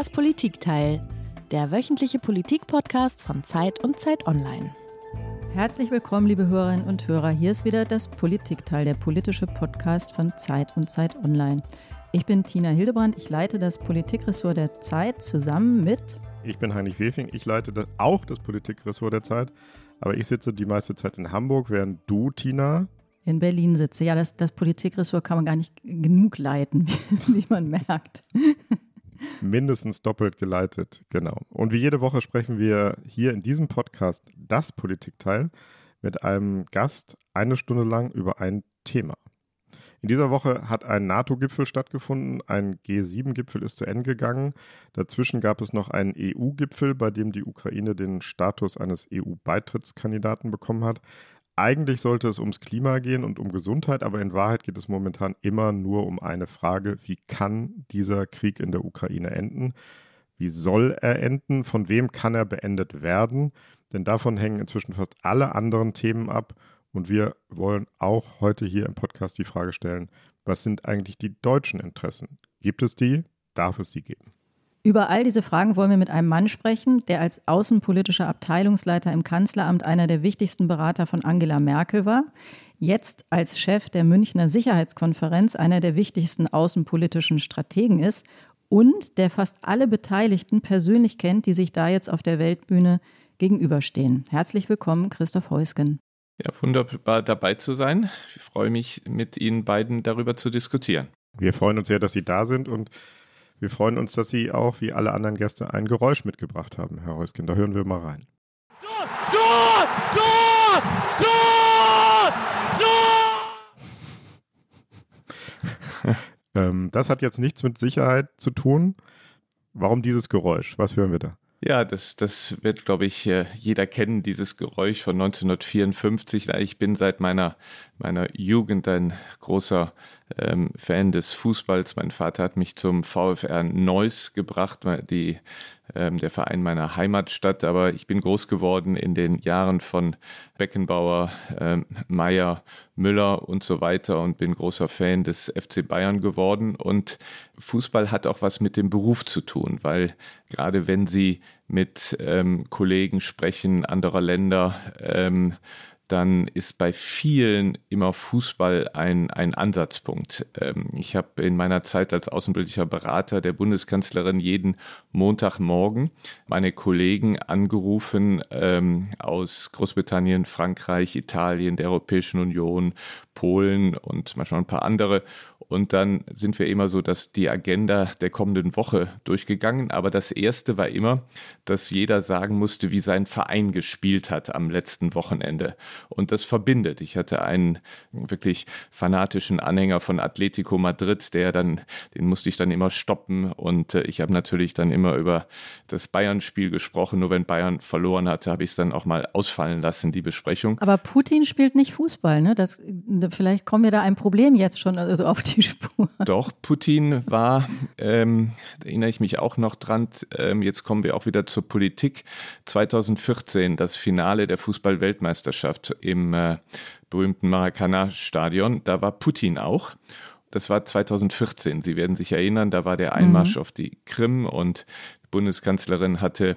Das Politikteil, der wöchentliche Politik-Podcast von Zeit und Zeit Online. Herzlich willkommen, liebe Hörerinnen und Hörer. Hier ist wieder das Politikteil, der politische Podcast von Zeit und Zeit Online. Ich bin Tina Hildebrand, ich leite das Politikressort der Zeit zusammen mit. Ich bin Heinrich Wefing, ich leite das, auch das Politikressort der Zeit, aber ich sitze die meiste Zeit in Hamburg, während du, Tina, in Berlin sitze. Ja, das, das Politikressort kann man gar nicht genug leiten, wie, wie man merkt. Mindestens doppelt geleitet, genau. Und wie jede Woche sprechen wir hier in diesem Podcast das Politikteil mit einem Gast eine Stunde lang über ein Thema. In dieser Woche hat ein NATO-Gipfel stattgefunden, ein G7-Gipfel ist zu Ende gegangen. Dazwischen gab es noch einen EU-Gipfel, bei dem die Ukraine den Status eines EU-Beitrittskandidaten bekommen hat. Eigentlich sollte es ums Klima gehen und um Gesundheit, aber in Wahrheit geht es momentan immer nur um eine Frage, wie kann dieser Krieg in der Ukraine enden? Wie soll er enden? Von wem kann er beendet werden? Denn davon hängen inzwischen fast alle anderen Themen ab. Und wir wollen auch heute hier im Podcast die Frage stellen, was sind eigentlich die deutschen Interessen? Gibt es die? Darf es sie geben? Über all diese Fragen wollen wir mit einem Mann sprechen, der als außenpolitischer Abteilungsleiter im Kanzleramt einer der wichtigsten Berater von Angela Merkel war, jetzt als Chef der Münchner Sicherheitskonferenz einer der wichtigsten außenpolitischen Strategen ist und der fast alle Beteiligten persönlich kennt, die sich da jetzt auf der Weltbühne gegenüberstehen. Herzlich willkommen, Christoph Heusgen. Ja, wunderbar dabei zu sein. Ich freue mich, mit Ihnen beiden darüber zu diskutieren. Wir freuen uns sehr, dass Sie da sind und wir freuen uns, dass Sie auch, wie alle anderen Gäste, ein Geräusch mitgebracht haben, Herr Heusken. Da hören wir mal rein. Tor! Tor! Tor! Tor! Tor! ähm, das hat jetzt nichts mit Sicherheit zu tun. Warum dieses Geräusch? Was hören wir da? Ja, das, das wird, glaube ich, äh, jeder kennen, dieses Geräusch von 1954. Ich bin seit meiner, meiner Jugend ein großer ähm, Fan des Fußballs. Mein Vater hat mich zum VfR Neuss gebracht, die, ähm, der Verein meiner Heimatstadt. Aber ich bin groß geworden in den Jahren von Beckenbauer, ähm, Meyer, Müller und so weiter und bin großer Fan des FC Bayern geworden. Und Fußball hat auch was mit dem Beruf zu tun, weil gerade wenn Sie mit ähm, Kollegen sprechen anderer Länder, ähm, dann ist bei vielen immer Fußball ein, ein Ansatzpunkt. Ähm, ich habe in meiner Zeit als außenpolitischer Berater der Bundeskanzlerin jeden Montagmorgen meine Kollegen angerufen ähm, aus Großbritannien, Frankreich, Italien, der Europäischen Union, Polen und manchmal ein paar andere. Und dann sind wir immer so, dass die Agenda der kommenden Woche durchgegangen. Aber das erste war immer, dass jeder sagen musste, wie sein Verein gespielt hat am letzten Wochenende. Und das verbindet. Ich hatte einen wirklich fanatischen Anhänger von Atletico Madrid, der dann, den musste ich dann immer stoppen. Und äh, ich habe natürlich dann immer über das Bayern-Spiel gesprochen. Nur wenn Bayern verloren hatte, habe ich es dann auch mal ausfallen lassen, die Besprechung. Aber Putin spielt nicht Fußball, ne? Das vielleicht kommen wir da ein Problem jetzt schon also auf die Spur. Doch, Putin war, ähm, da erinnere ich mich auch noch dran, ähm, jetzt kommen wir auch wieder zur Politik. 2014, das Finale der Fußball-Weltmeisterschaft im äh, berühmten Maracana-Stadion, da war Putin auch. Das war 2014. Sie werden sich erinnern, da war der Einmarsch mhm. auf die Krim und die Bundeskanzlerin hatte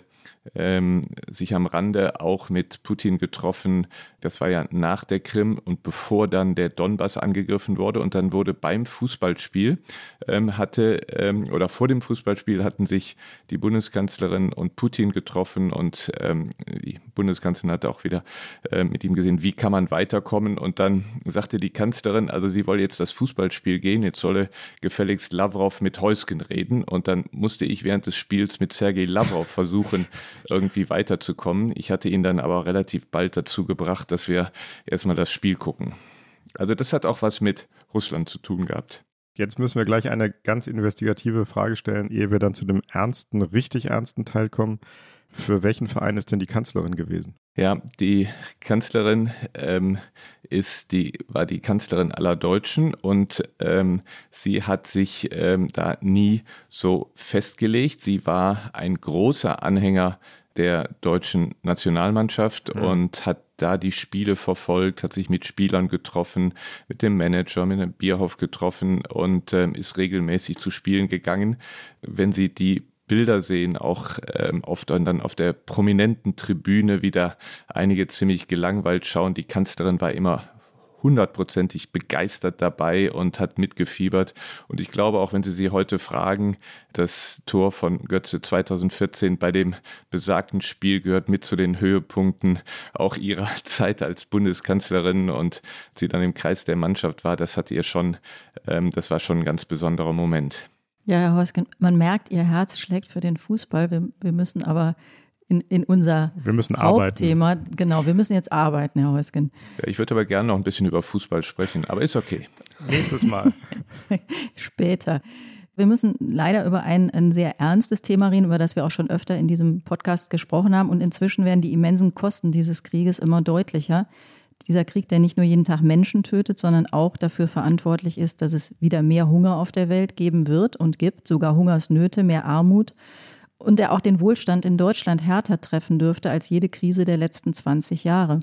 ähm, sich am Rande auch mit Putin getroffen. Das war ja nach der Krim und bevor dann der Donbass angegriffen wurde. Und dann wurde beim Fußballspiel ähm, hatte ähm, oder vor dem Fußballspiel hatten sich die Bundeskanzlerin und Putin getroffen und ähm, die Bundeskanzlerin hatte auch wieder äh, mit ihm gesehen, wie kann man weiterkommen. Und dann sagte die Kanzlerin, also sie wolle jetzt das Fußballspiel gehen, jetzt solle gefälligst Lavrov mit Heusken reden. Und dann musste ich während des Spiels mit Sergei Lavrov versuchen, irgendwie weiterzukommen. Ich hatte ihn dann aber relativ bald dazu gebracht, dass wir erstmal das Spiel gucken. Also das hat auch was mit Russland zu tun gehabt. Jetzt müssen wir gleich eine ganz investigative Frage stellen, ehe wir dann zu dem ernsten, richtig ernsten Teil kommen. Für welchen Verein ist denn die Kanzlerin gewesen? Ja, die Kanzlerin ähm, ist die, war die Kanzlerin aller Deutschen und ähm, sie hat sich ähm, da nie so festgelegt. Sie war ein großer Anhänger der deutschen Nationalmannschaft mhm. und hat da die Spiele verfolgt, hat sich mit Spielern getroffen, mit dem Manager, mit dem Bierhoff getroffen und ähm, ist regelmäßig zu Spielen gegangen. Wenn Sie die Bilder sehen, auch ähm, oft dann auf der prominenten Tribüne wieder einige ziemlich gelangweilt schauen. Die Kanzlerin war immer hundertprozentig begeistert dabei und hat mitgefiebert. Und ich glaube, auch wenn Sie sie heute fragen, das Tor von Götze 2014 bei dem besagten Spiel gehört mit zu den Höhepunkten auch ihrer Zeit als Bundeskanzlerin und sie dann im Kreis der Mannschaft war. Das hat ihr schon, ähm, das war schon ein ganz besonderer Moment. Ja, Herr Heusgen, man merkt, Ihr Herz schlägt für den Fußball. Wir, wir müssen aber in, in unser wir müssen Hauptthema. Arbeiten. Genau, wir müssen jetzt arbeiten, Herr Heusgen. Ja, ich würde aber gerne noch ein bisschen über Fußball sprechen, aber ist okay. Nächstes Mal. Später. Wir müssen leider über ein, ein sehr ernstes Thema reden, über das wir auch schon öfter in diesem Podcast gesprochen haben. Und inzwischen werden die immensen Kosten dieses Krieges immer deutlicher. Dieser Krieg, der nicht nur jeden Tag Menschen tötet, sondern auch dafür verantwortlich ist, dass es wieder mehr Hunger auf der Welt geben wird und gibt, sogar Hungersnöte, mehr Armut und der auch den Wohlstand in Deutschland härter treffen dürfte als jede Krise der letzten 20 Jahre.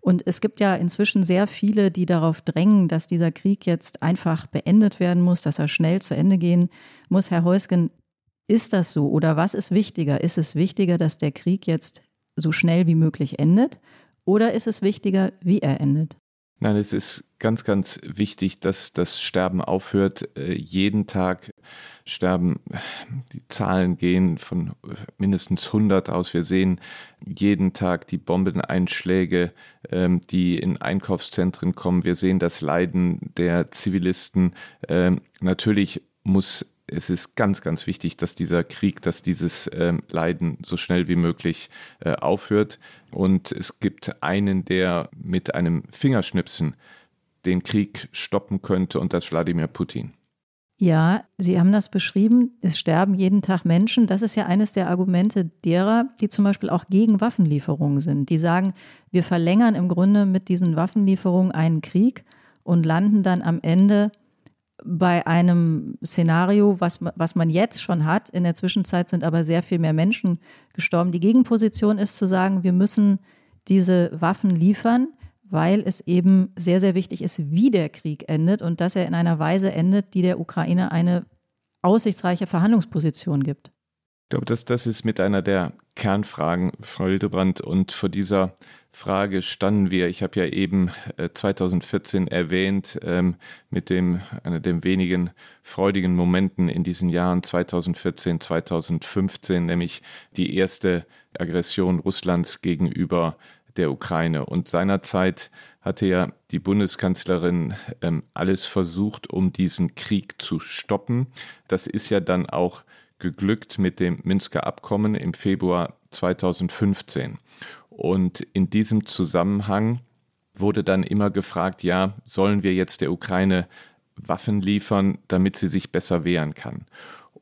Und es gibt ja inzwischen sehr viele, die darauf drängen, dass dieser Krieg jetzt einfach beendet werden muss, dass er schnell zu Ende gehen muss. Herr Heusgen, ist das so oder was ist wichtiger? Ist es wichtiger, dass der Krieg jetzt so schnell wie möglich endet oder ist es wichtiger, wie er endet? Nein, es ist ganz, ganz wichtig, dass das Sterben aufhört. Äh, jeden Tag sterben, die Zahlen gehen von mindestens 100 aus. Wir sehen jeden Tag die Bombeneinschläge, ähm, die in Einkaufszentren kommen. Wir sehen das Leiden der Zivilisten. Ähm, natürlich muss es ist ganz, ganz wichtig, dass dieser Krieg, dass dieses ähm, Leiden so schnell wie möglich äh, aufhört. Und es gibt einen, der mit einem Fingerschnipsen den Krieg stoppen könnte, und das Wladimir Putin. Ja, Sie haben das beschrieben. Es sterben jeden Tag Menschen. Das ist ja eines der Argumente derer, die zum Beispiel auch gegen Waffenlieferungen sind. Die sagen, wir verlängern im Grunde mit diesen Waffenlieferungen einen Krieg und landen dann am Ende bei einem Szenario, was, was man jetzt schon hat. In der Zwischenzeit sind aber sehr viel mehr Menschen gestorben. Die Gegenposition ist zu sagen, wir müssen diese Waffen liefern, weil es eben sehr, sehr wichtig ist, wie der Krieg endet und dass er in einer Weise endet, die der Ukraine eine aussichtsreiche Verhandlungsposition gibt. Ich glaube, dass das ist mit einer der Kernfragen, Frau Hildebrand. Und vor dieser Frage standen wir. Ich habe ja eben 2014 äh, erwähnt, ähm, mit dem, einer der wenigen freudigen Momenten in diesen Jahren 2014, 2015, nämlich die erste Aggression Russlands gegenüber der Ukraine. Und seinerzeit hatte ja die Bundeskanzlerin ähm, alles versucht, um diesen Krieg zu stoppen. Das ist ja dann auch geglückt mit dem Minsker Abkommen im Februar 2015. Und in diesem Zusammenhang wurde dann immer gefragt, ja, sollen wir jetzt der Ukraine Waffen liefern, damit sie sich besser wehren kann?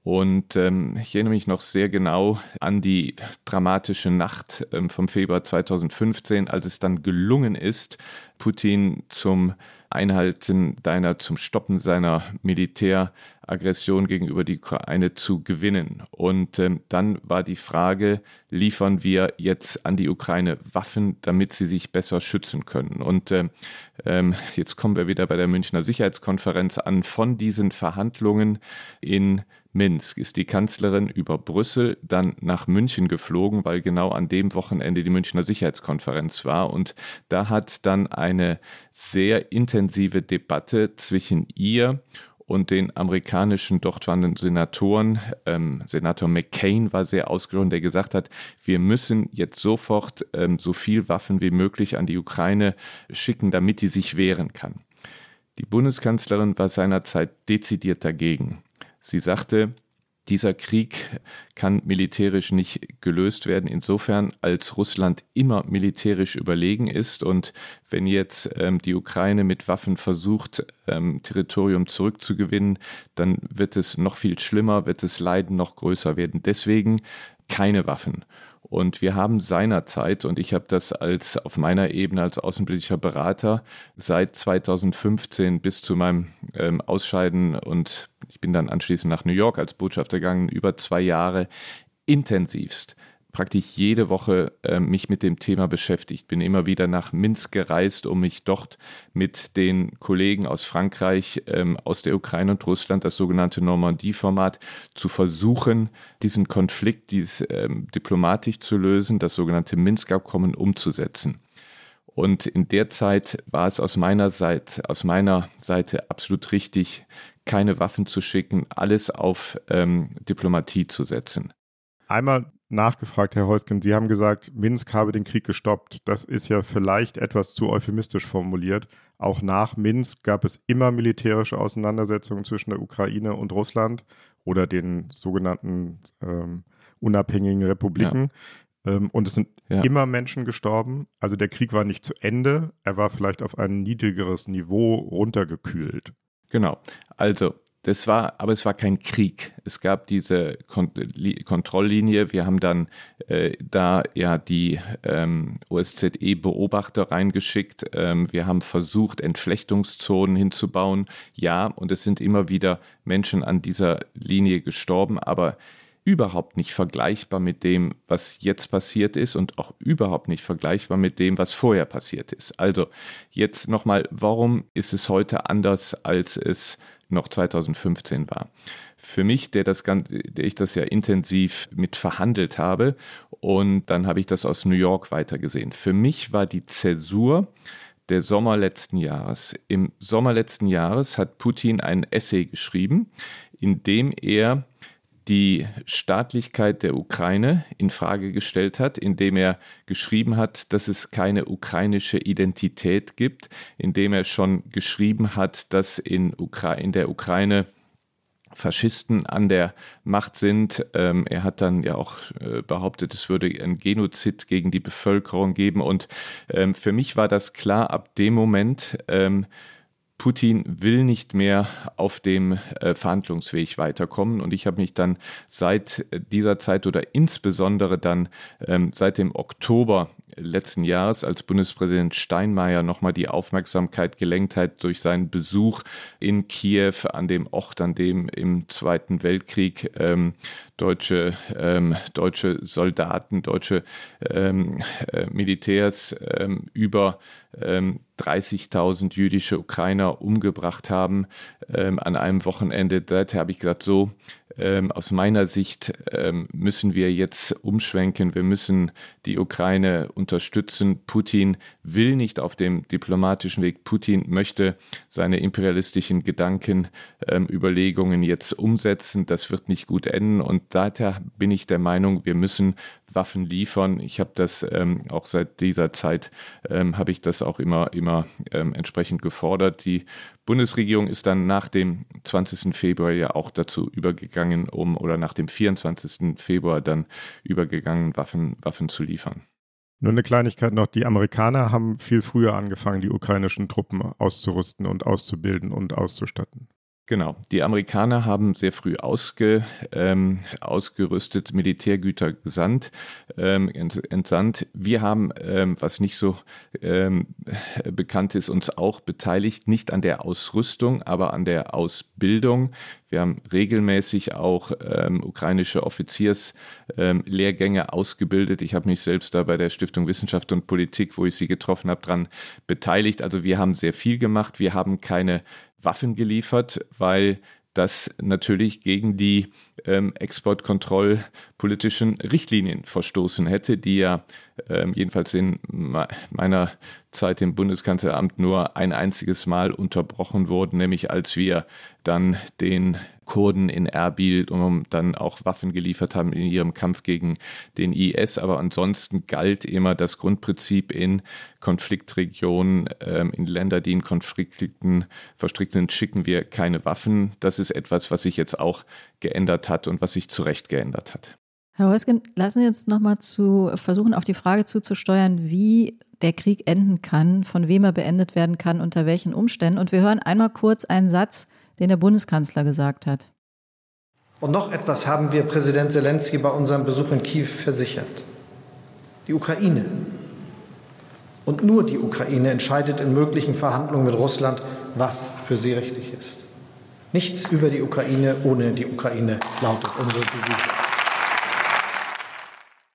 Und ähm, ich erinnere mich noch sehr genau an die dramatische Nacht ähm, vom Februar 2015, als es dann gelungen ist, Putin zum Einhalten deiner, zum Stoppen seiner Militäraggression gegenüber die Ukraine zu gewinnen. Und ähm, dann war die Frage, liefern wir jetzt an die Ukraine Waffen, damit sie sich besser schützen können? Und ähm, ähm jetzt kommen wir wieder bei der Münchner Sicherheitskonferenz an. Von diesen Verhandlungen in Minsk ist die Kanzlerin über Brüssel dann nach München geflogen, weil genau an dem Wochenende die Münchner Sicherheitskonferenz war. Und da hat dann eine sehr intensive Debatte zwischen ihr und den amerikanischen dort warnenden Senatoren, ähm, Senator McCain war sehr ausgesprochen, der gesagt hat, wir müssen jetzt sofort ähm, so viel Waffen wie möglich an die Ukraine schicken, damit die sich wehren kann. Die Bundeskanzlerin war seinerzeit dezidiert dagegen. Sie sagte, dieser Krieg kann militärisch nicht gelöst werden, insofern als Russland immer militärisch überlegen ist. Und wenn jetzt ähm, die Ukraine mit Waffen versucht, ähm, Territorium zurückzugewinnen, dann wird es noch viel schlimmer, wird das Leiden noch größer werden. Deswegen keine Waffen. Und wir haben seinerzeit, und ich habe das als auf meiner Ebene als außenpolitischer Berater seit 2015 bis zu meinem ähm, Ausscheiden und ich bin dann anschließend nach New York als Botschafter gegangen, über zwei Jahre intensivst praktisch jede Woche äh, mich mit dem Thema beschäftigt. Bin immer wieder nach Minsk gereist, um mich dort mit den Kollegen aus Frankreich, ähm, aus der Ukraine und Russland, das sogenannte Normandie-Format, zu versuchen, diesen Konflikt dies, ähm, diplomatisch zu lösen, das sogenannte Minsk-Abkommen umzusetzen. Und in der Zeit war es aus meiner Seite, aus meiner Seite absolut richtig, keine Waffen zu schicken, alles auf ähm, Diplomatie zu setzen. Einmal nachgefragt, Herr Heusken. Sie haben gesagt, Minsk habe den Krieg gestoppt. Das ist ja vielleicht etwas zu euphemistisch formuliert. Auch nach Minsk gab es immer militärische Auseinandersetzungen zwischen der Ukraine und Russland oder den sogenannten ähm, unabhängigen Republiken. Ja. Ähm, und es sind ja. immer Menschen gestorben. Also der Krieg war nicht zu Ende. Er war vielleicht auf ein niedrigeres Niveau runtergekühlt. Genau. Also das war, aber es war kein Krieg. Es gab diese Kont Kontrolllinie. Wir haben dann äh, da ja die ähm, OSZE-Beobachter reingeschickt. Ähm, wir haben versucht, Entflechtungszonen hinzubauen. Ja, und es sind immer wieder Menschen an dieser Linie gestorben, aber überhaupt nicht vergleichbar mit dem, was jetzt passiert ist und auch überhaupt nicht vergleichbar mit dem, was vorher passiert ist. Also jetzt nochmal, warum ist es heute anders, als es noch 2015 war. Für mich, der, das, der ich das ja intensiv mit verhandelt habe und dann habe ich das aus New York weitergesehen. Für mich war die Zäsur der Sommer letzten Jahres. Im Sommer letzten Jahres hat Putin ein Essay geschrieben, in dem er die Staatlichkeit der Ukraine in Frage gestellt hat, indem er geschrieben hat, dass es keine ukrainische Identität gibt, indem er schon geschrieben hat, dass in, Ukra in der Ukraine Faschisten an der Macht sind. Ähm, er hat dann ja auch äh, behauptet, es würde ein Genozid gegen die Bevölkerung geben. Und ähm, für mich war das klar ab dem Moment, ähm, Putin will nicht mehr auf dem äh, Verhandlungsweg weiterkommen. Und ich habe mich dann seit dieser Zeit oder insbesondere dann ähm, seit dem Oktober letzten Jahres, als Bundespräsident Steinmeier nochmal die Aufmerksamkeit gelenkt hat durch seinen Besuch in Kiew, an dem Ort, an dem im Zweiten Weltkrieg ähm, deutsche, ähm, deutsche Soldaten, deutsche ähm, äh, Militärs ähm, über 30.000 ähm, jüdische Ukrainer umgebracht haben ähm, an einem Wochenende. Da habe ich gesagt, so, ähm, aus meiner Sicht ähm, müssen wir jetzt umschwenken. Wir müssen die Ukraine unterstützen. Putin will nicht auf dem diplomatischen Weg. Putin möchte seine imperialistischen Gedanken, ähm, Überlegungen jetzt umsetzen. Das wird nicht gut enden. Und daher bin ich der Meinung, wir müssen Waffen liefern. Ich habe das ähm, auch seit dieser Zeit, ähm, habe ich das auch immer, immer ähm, entsprechend gefordert. Die Bundesregierung ist dann nach dem 20. Februar ja auch dazu übergegangen, um oder nach dem 24. Februar dann übergegangen, Waffen, Waffen zu liefern. Nur eine Kleinigkeit noch, die Amerikaner haben viel früher angefangen, die ukrainischen Truppen auszurüsten und auszubilden und auszustatten. Genau, die Amerikaner haben sehr früh ausge, ähm, ausgerüstet, Militärgüter gesandt, ähm, entsandt. Wir haben, ähm, was nicht so ähm, bekannt ist, uns auch beteiligt, nicht an der Ausrüstung, aber an der Ausbildung. Wir haben regelmäßig auch ähm, ukrainische Offizierslehrgänge ähm, ausgebildet. Ich habe mich selbst da bei der Stiftung Wissenschaft und Politik, wo ich sie getroffen habe, daran beteiligt. Also wir haben sehr viel gemacht. Wir haben keine Waffen geliefert, weil das natürlich gegen die ähm, exportkontrollpolitischen Richtlinien verstoßen hätte, die ja ähm, jedenfalls in meiner Zeit im Bundeskanzleramt nur ein einziges Mal unterbrochen wurden, nämlich als wir dann den Kurden in Erbil und dann auch Waffen geliefert haben in ihrem Kampf gegen den IS. Aber ansonsten galt immer das Grundprinzip in Konfliktregionen, ähm, in Länder, die in Konflikten verstrickt sind, schicken wir keine Waffen. Das ist etwas, was sich jetzt auch geändert hat und was sich zu Recht geändert hat. Herr Heusgen, lassen Sie uns nochmal zu versuchen, auf die Frage zuzusteuern, wie der Krieg enden kann, von wem er beendet werden kann, unter welchen Umständen. Und wir hören einmal kurz einen Satz, den der Bundeskanzler gesagt hat. Und noch etwas haben wir Präsident Zelensky bei unserem Besuch in Kiew versichert. Die Ukraine und nur die Ukraine entscheidet in möglichen Verhandlungen mit Russland, was für sie richtig ist. Nichts über die Ukraine ohne die Ukraine lautet unsere Devise.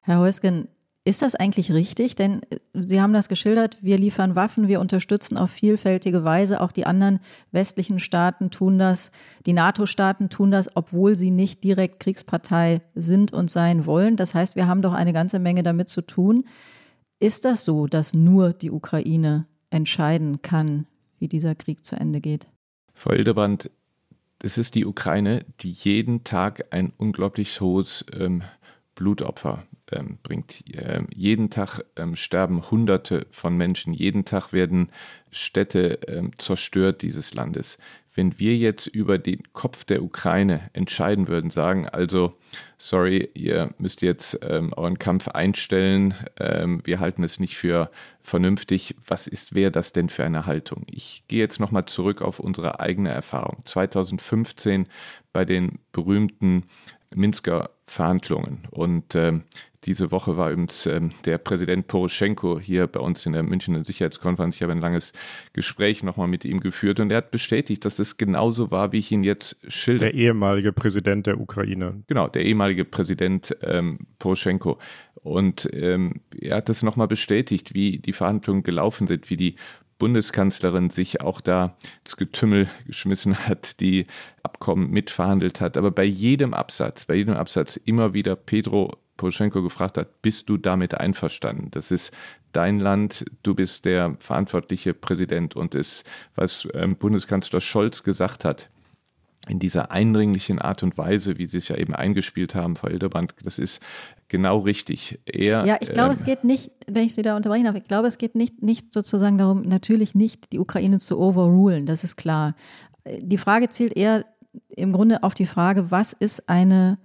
Herr Heusgen, ist das eigentlich richtig? Denn äh, Sie haben das geschildert, wir liefern Waffen, wir unterstützen auf vielfältige Weise. Auch die anderen westlichen Staaten tun das, die NATO-Staaten tun das, obwohl sie nicht direkt Kriegspartei sind und sein wollen. Das heißt, wir haben doch eine ganze Menge damit zu tun. Ist das so, dass nur die Ukraine entscheiden kann, wie dieser Krieg zu Ende geht? Frau Hildebrand, es ist die Ukraine, die jeden Tag ein unglaublich hohes ähm, Blutopfer ähm, bringt. Ähm, jeden Tag ähm, sterben Hunderte von Menschen, jeden Tag werden Städte ähm, zerstört dieses Landes. Wenn wir jetzt über den Kopf der Ukraine entscheiden würden, sagen, also, sorry, ihr müsst jetzt ähm, euren Kampf einstellen, ähm, wir halten es nicht für vernünftig, was ist, wäre das denn für eine Haltung? Ich gehe jetzt nochmal zurück auf unsere eigene Erfahrung. 2015 bei den berühmten Minsker Verhandlungen. Und ähm, diese Woche war übrigens ähm, der Präsident Poroschenko hier bei uns in der Münchner Sicherheitskonferenz. Ich habe ein langes Gespräch nochmal mit ihm geführt und er hat bestätigt, dass es genauso war, wie ich ihn jetzt schilder. Der ehemalige Präsident der Ukraine. Genau, der ehemalige Präsident ähm, Poroschenko. Und ähm, er hat das nochmal bestätigt, wie die Verhandlungen gelaufen sind, wie die Bundeskanzlerin sich auch da ins Getümmel geschmissen hat, die Abkommen mitverhandelt hat. Aber bei jedem Absatz, bei jedem Absatz immer wieder Pedro Poroschenko gefragt hat, bist du damit einverstanden? Das ist dein Land, du bist der verantwortliche Präsident und ist, was ähm, Bundeskanzler Scholz gesagt hat, in dieser eindringlichen Art und Weise, wie Sie es ja eben eingespielt haben, Frau Hildebrand, das ist genau richtig. Er, ja, ich glaube, ähm, es geht nicht, wenn ich Sie da unterbrechen darf, ich glaube, es geht nicht, nicht sozusagen darum, natürlich nicht die Ukraine zu overrulen, das ist klar. Die Frage zielt eher im Grunde auf die Frage, was ist eine,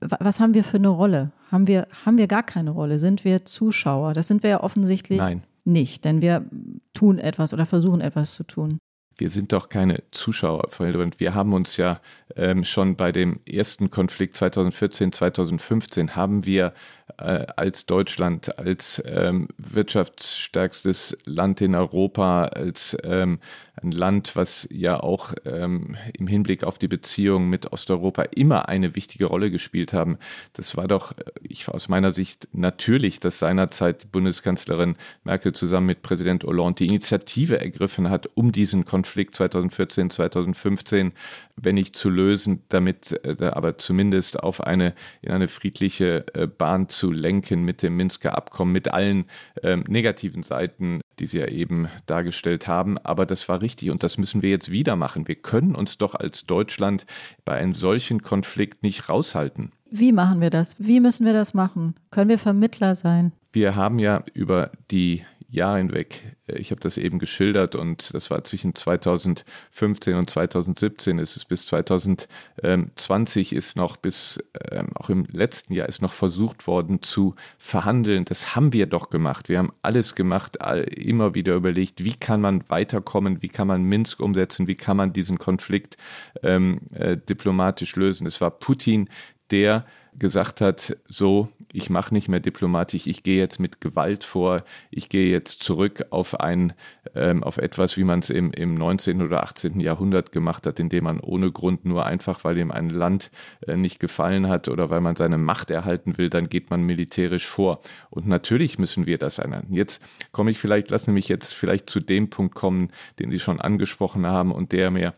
was haben wir für eine Rolle? Haben wir, haben wir gar keine Rolle? Sind wir Zuschauer? Das sind wir ja offensichtlich Nein. nicht, denn wir tun etwas oder versuchen etwas zu tun wir sind doch keine Zuschauer, und wir haben uns ja ähm, schon bei dem ersten Konflikt 2014, 2015 haben wir äh, als Deutschland, als ähm, wirtschaftsstärkstes Land in Europa, als ähm, ein Land, was ja auch ähm, im Hinblick auf die Beziehungen mit Osteuropa immer eine wichtige Rolle gespielt haben. Das war doch, äh, ich aus meiner Sicht natürlich, dass seinerzeit Bundeskanzlerin Merkel zusammen mit Präsident Hollande die Initiative ergriffen hat, um diesen Konflikt 2014, 2015 wenn nicht zu lösen, damit äh, aber zumindest auf eine in eine friedliche äh, Bahn zu lenken mit dem Minsker Abkommen, mit allen ähm, negativen Seiten, die Sie ja eben dargestellt haben. Aber das war richtig und das müssen wir jetzt wieder machen. Wir können uns doch als Deutschland bei einem solchen Konflikt nicht raushalten. Wie machen wir das? Wie müssen wir das machen? Können wir Vermittler sein? Wir haben ja über die Jahre hinweg. Äh, ich habe das eben geschildert und das war zwischen 2015 und 2017 ist es bis 2020 ist noch bis ähm, auch im letzten Jahr ist noch versucht worden zu verhandeln. Das haben wir doch gemacht. Wir haben alles gemacht, immer wieder überlegt, wie kann man weiterkommen, wie kann man Minsk umsetzen, wie kann man diesen Konflikt ähm, äh, diplomatisch lösen. Es war Putin, der gesagt hat, so, ich mache nicht mehr diplomatisch, ich gehe jetzt mit Gewalt vor, ich gehe jetzt zurück auf ein, ähm, auf etwas, wie man es im, im 19. oder 18. Jahrhundert gemacht hat, indem man ohne Grund nur einfach, weil ihm ein Land äh, nicht gefallen hat oder weil man seine Macht erhalten will, dann geht man militärisch vor. Und natürlich müssen wir das ändern. Jetzt komme ich vielleicht, lassen Sie mich jetzt vielleicht zu dem Punkt kommen, den Sie schon angesprochen haben und der mir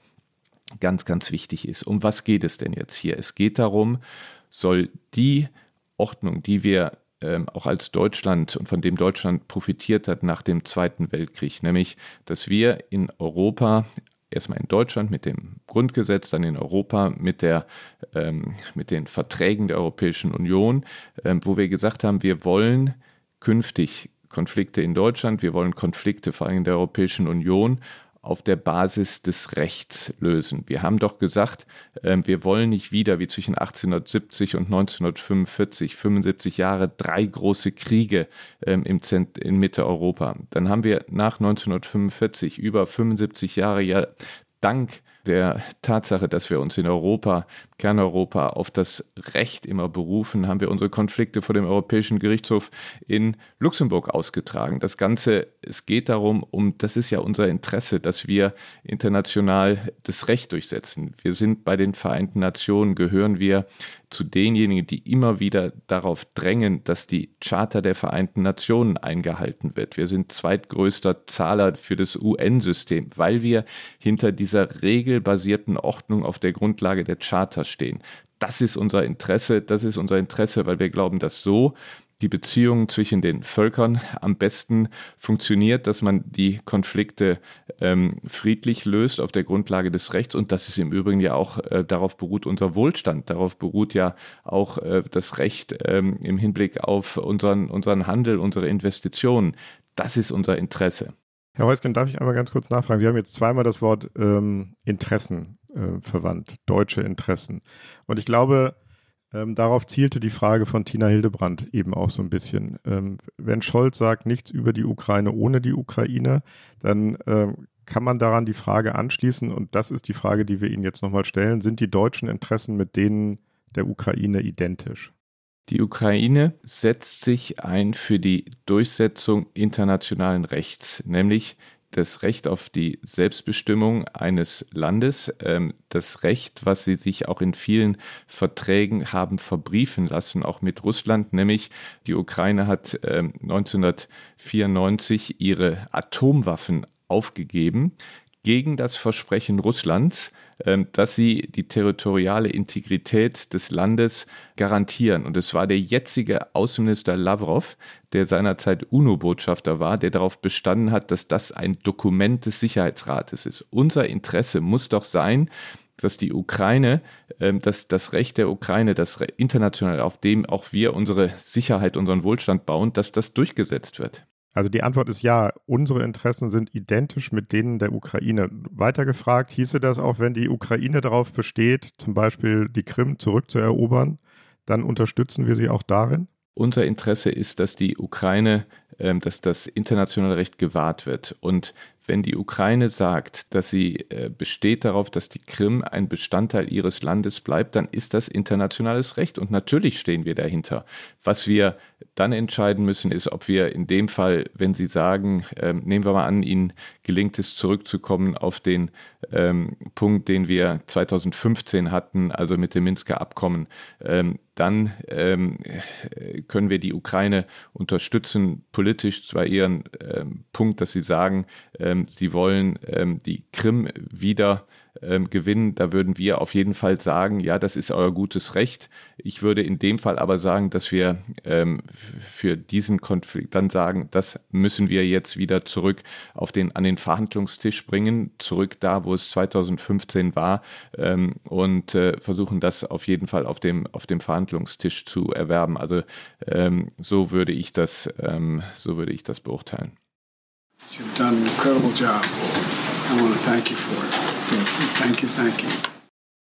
ganz, ganz wichtig ist. Um was geht es denn jetzt hier? Es geht darum, soll die Ordnung, die wir ähm, auch als Deutschland und von dem Deutschland profitiert hat nach dem Zweiten Weltkrieg, nämlich dass wir in Europa erstmal in Deutschland mit dem Grundgesetz, dann in Europa mit, der, ähm, mit den Verträgen der Europäischen Union, ähm, wo wir gesagt haben, wir wollen künftig Konflikte in Deutschland, wir wollen Konflikte vor allem in der Europäischen Union auf der Basis des Rechts lösen. Wir haben doch gesagt, äh, wir wollen nicht wieder wie zwischen 1870 und 1945, 75 Jahre, drei große Kriege ähm, in Mitteleuropa. Dann haben wir nach 1945 über 75 Jahre ja dank der Tatsache, dass wir uns in Europa, Kerneuropa, auf das Recht immer berufen, haben wir unsere Konflikte vor dem Europäischen Gerichtshof in Luxemburg ausgetragen. Das Ganze, es geht darum, um, das ist ja unser Interesse, dass wir international das Recht durchsetzen. Wir sind bei den Vereinten Nationen, gehören wir zu denjenigen, die immer wieder darauf drängen, dass die Charta der Vereinten Nationen eingehalten wird. Wir sind zweitgrößter Zahler für das UN-System, weil wir hinter dieser regelbasierten Ordnung auf der Grundlage der Charta stehen. Das ist unser Interesse, das ist unser Interesse, weil wir glauben, dass so die Beziehung zwischen den Völkern am besten funktioniert, dass man die Konflikte ähm, friedlich löst auf der Grundlage des Rechts und das ist im Übrigen ja auch äh, darauf beruht unser Wohlstand, darauf beruht ja auch äh, das Recht ähm, im Hinblick auf unseren, unseren Handel, unsere Investitionen. Das ist unser Interesse. Herr Heusken, darf ich einmal ganz kurz nachfragen? Sie haben jetzt zweimal das Wort ähm, Interessen äh, verwandt, deutsche Interessen. Und ich glaube, ähm, darauf zielte die Frage von Tina Hildebrand eben auch so ein bisschen. Ähm, wenn Scholz sagt, nichts über die Ukraine ohne die Ukraine, dann ähm, kann man daran die Frage anschließen, und das ist die Frage, die wir Ihnen jetzt nochmal stellen, sind die deutschen Interessen mit denen der Ukraine identisch? Die Ukraine setzt sich ein für die Durchsetzung internationalen Rechts, nämlich das Recht auf die Selbstbestimmung eines Landes, ähm, das Recht, was sie sich auch in vielen Verträgen haben verbriefen lassen, auch mit Russland, nämlich die Ukraine hat 1994 ähm, ihre Atomwaffen aufgegeben gegen das Versprechen Russlands, dass sie die territoriale Integrität des Landes garantieren. Und es war der jetzige Außenminister Lavrov, der seinerzeit UNO-Botschafter war, der darauf bestanden hat, dass das ein Dokument des Sicherheitsrates ist. Unser Interesse muss doch sein, dass die Ukraine, ähm, dass das Recht der Ukraine, das international, auf dem auch wir unsere Sicherheit, unseren Wohlstand bauen, dass das durchgesetzt wird. Also die Antwort ist ja, unsere Interessen sind identisch mit denen der Ukraine. Weitergefragt hieße das auch, wenn die Ukraine darauf besteht, zum Beispiel die Krim zurückzuerobern, dann unterstützen wir sie auch darin? Unser Interesse ist, dass die Ukraine, ähm, dass das internationale Recht gewahrt wird. Und wenn die Ukraine sagt, dass sie äh, besteht darauf, dass die Krim ein Bestandteil ihres Landes bleibt, dann ist das internationales Recht und natürlich stehen wir dahinter. Was wir dann entscheiden müssen, ist, ob wir in dem Fall, wenn Sie sagen, äh, nehmen wir mal an, Ihnen gelingt es zurückzukommen auf den ähm, Punkt, den wir 2015 hatten, also mit dem Minsker Abkommen, ähm, dann ähm, können wir die Ukraine unterstützen, politisch. Zwar ihren ähm, Punkt, dass sie sagen, ähm, sie wollen ähm, die Krim wieder ähm, gewinnen, da würden wir auf jeden Fall sagen, ja, das ist euer gutes Recht. Ich würde in dem Fall aber sagen, dass wir ähm, für diesen Konflikt dann sagen, das müssen wir jetzt wieder zurück auf den, an den Verhandlungstisch bringen, zurück da, wo es 2015 war ähm, und äh, versuchen das auf jeden Fall auf dem, auf dem Verhandlungstisch zu erwerben. Also ähm, so würde ich das, ähm, so würde ich das beurteilen. You've done an incredible job. I want to thank you for it. Thank you.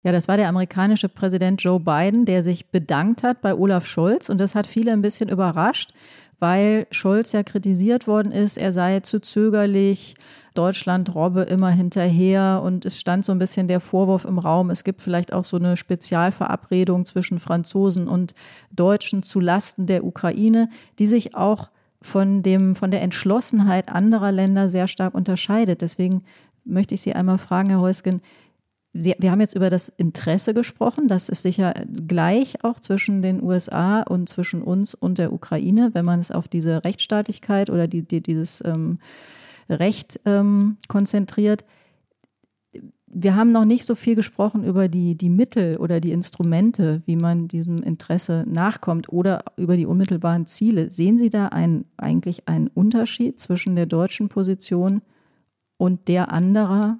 Ja, das war der amerikanische Präsident Joe Biden, der sich bedankt hat bei Olaf Scholz. Und das hat viele ein bisschen überrascht, weil Scholz ja kritisiert worden ist, er sei zu zögerlich, Deutschland robbe immer hinterher. Und es stand so ein bisschen der Vorwurf im Raum, es gibt vielleicht auch so eine Spezialverabredung zwischen Franzosen und Deutschen zu Lasten der Ukraine, die sich auch von, dem, von der Entschlossenheit anderer Länder sehr stark unterscheidet. Deswegen möchte ich Sie einmal fragen, Herr Heusgen, Sie, wir haben jetzt über das Interesse gesprochen. Das ist sicher gleich auch zwischen den USA und zwischen uns und der Ukraine, wenn man es auf diese Rechtsstaatlichkeit oder die, die, dieses ähm, Recht ähm, konzentriert. Wir haben noch nicht so viel gesprochen über die, die Mittel oder die Instrumente, wie man diesem Interesse nachkommt oder über die unmittelbaren Ziele. Sehen Sie da ein, eigentlich einen Unterschied zwischen der deutschen Position und der anderer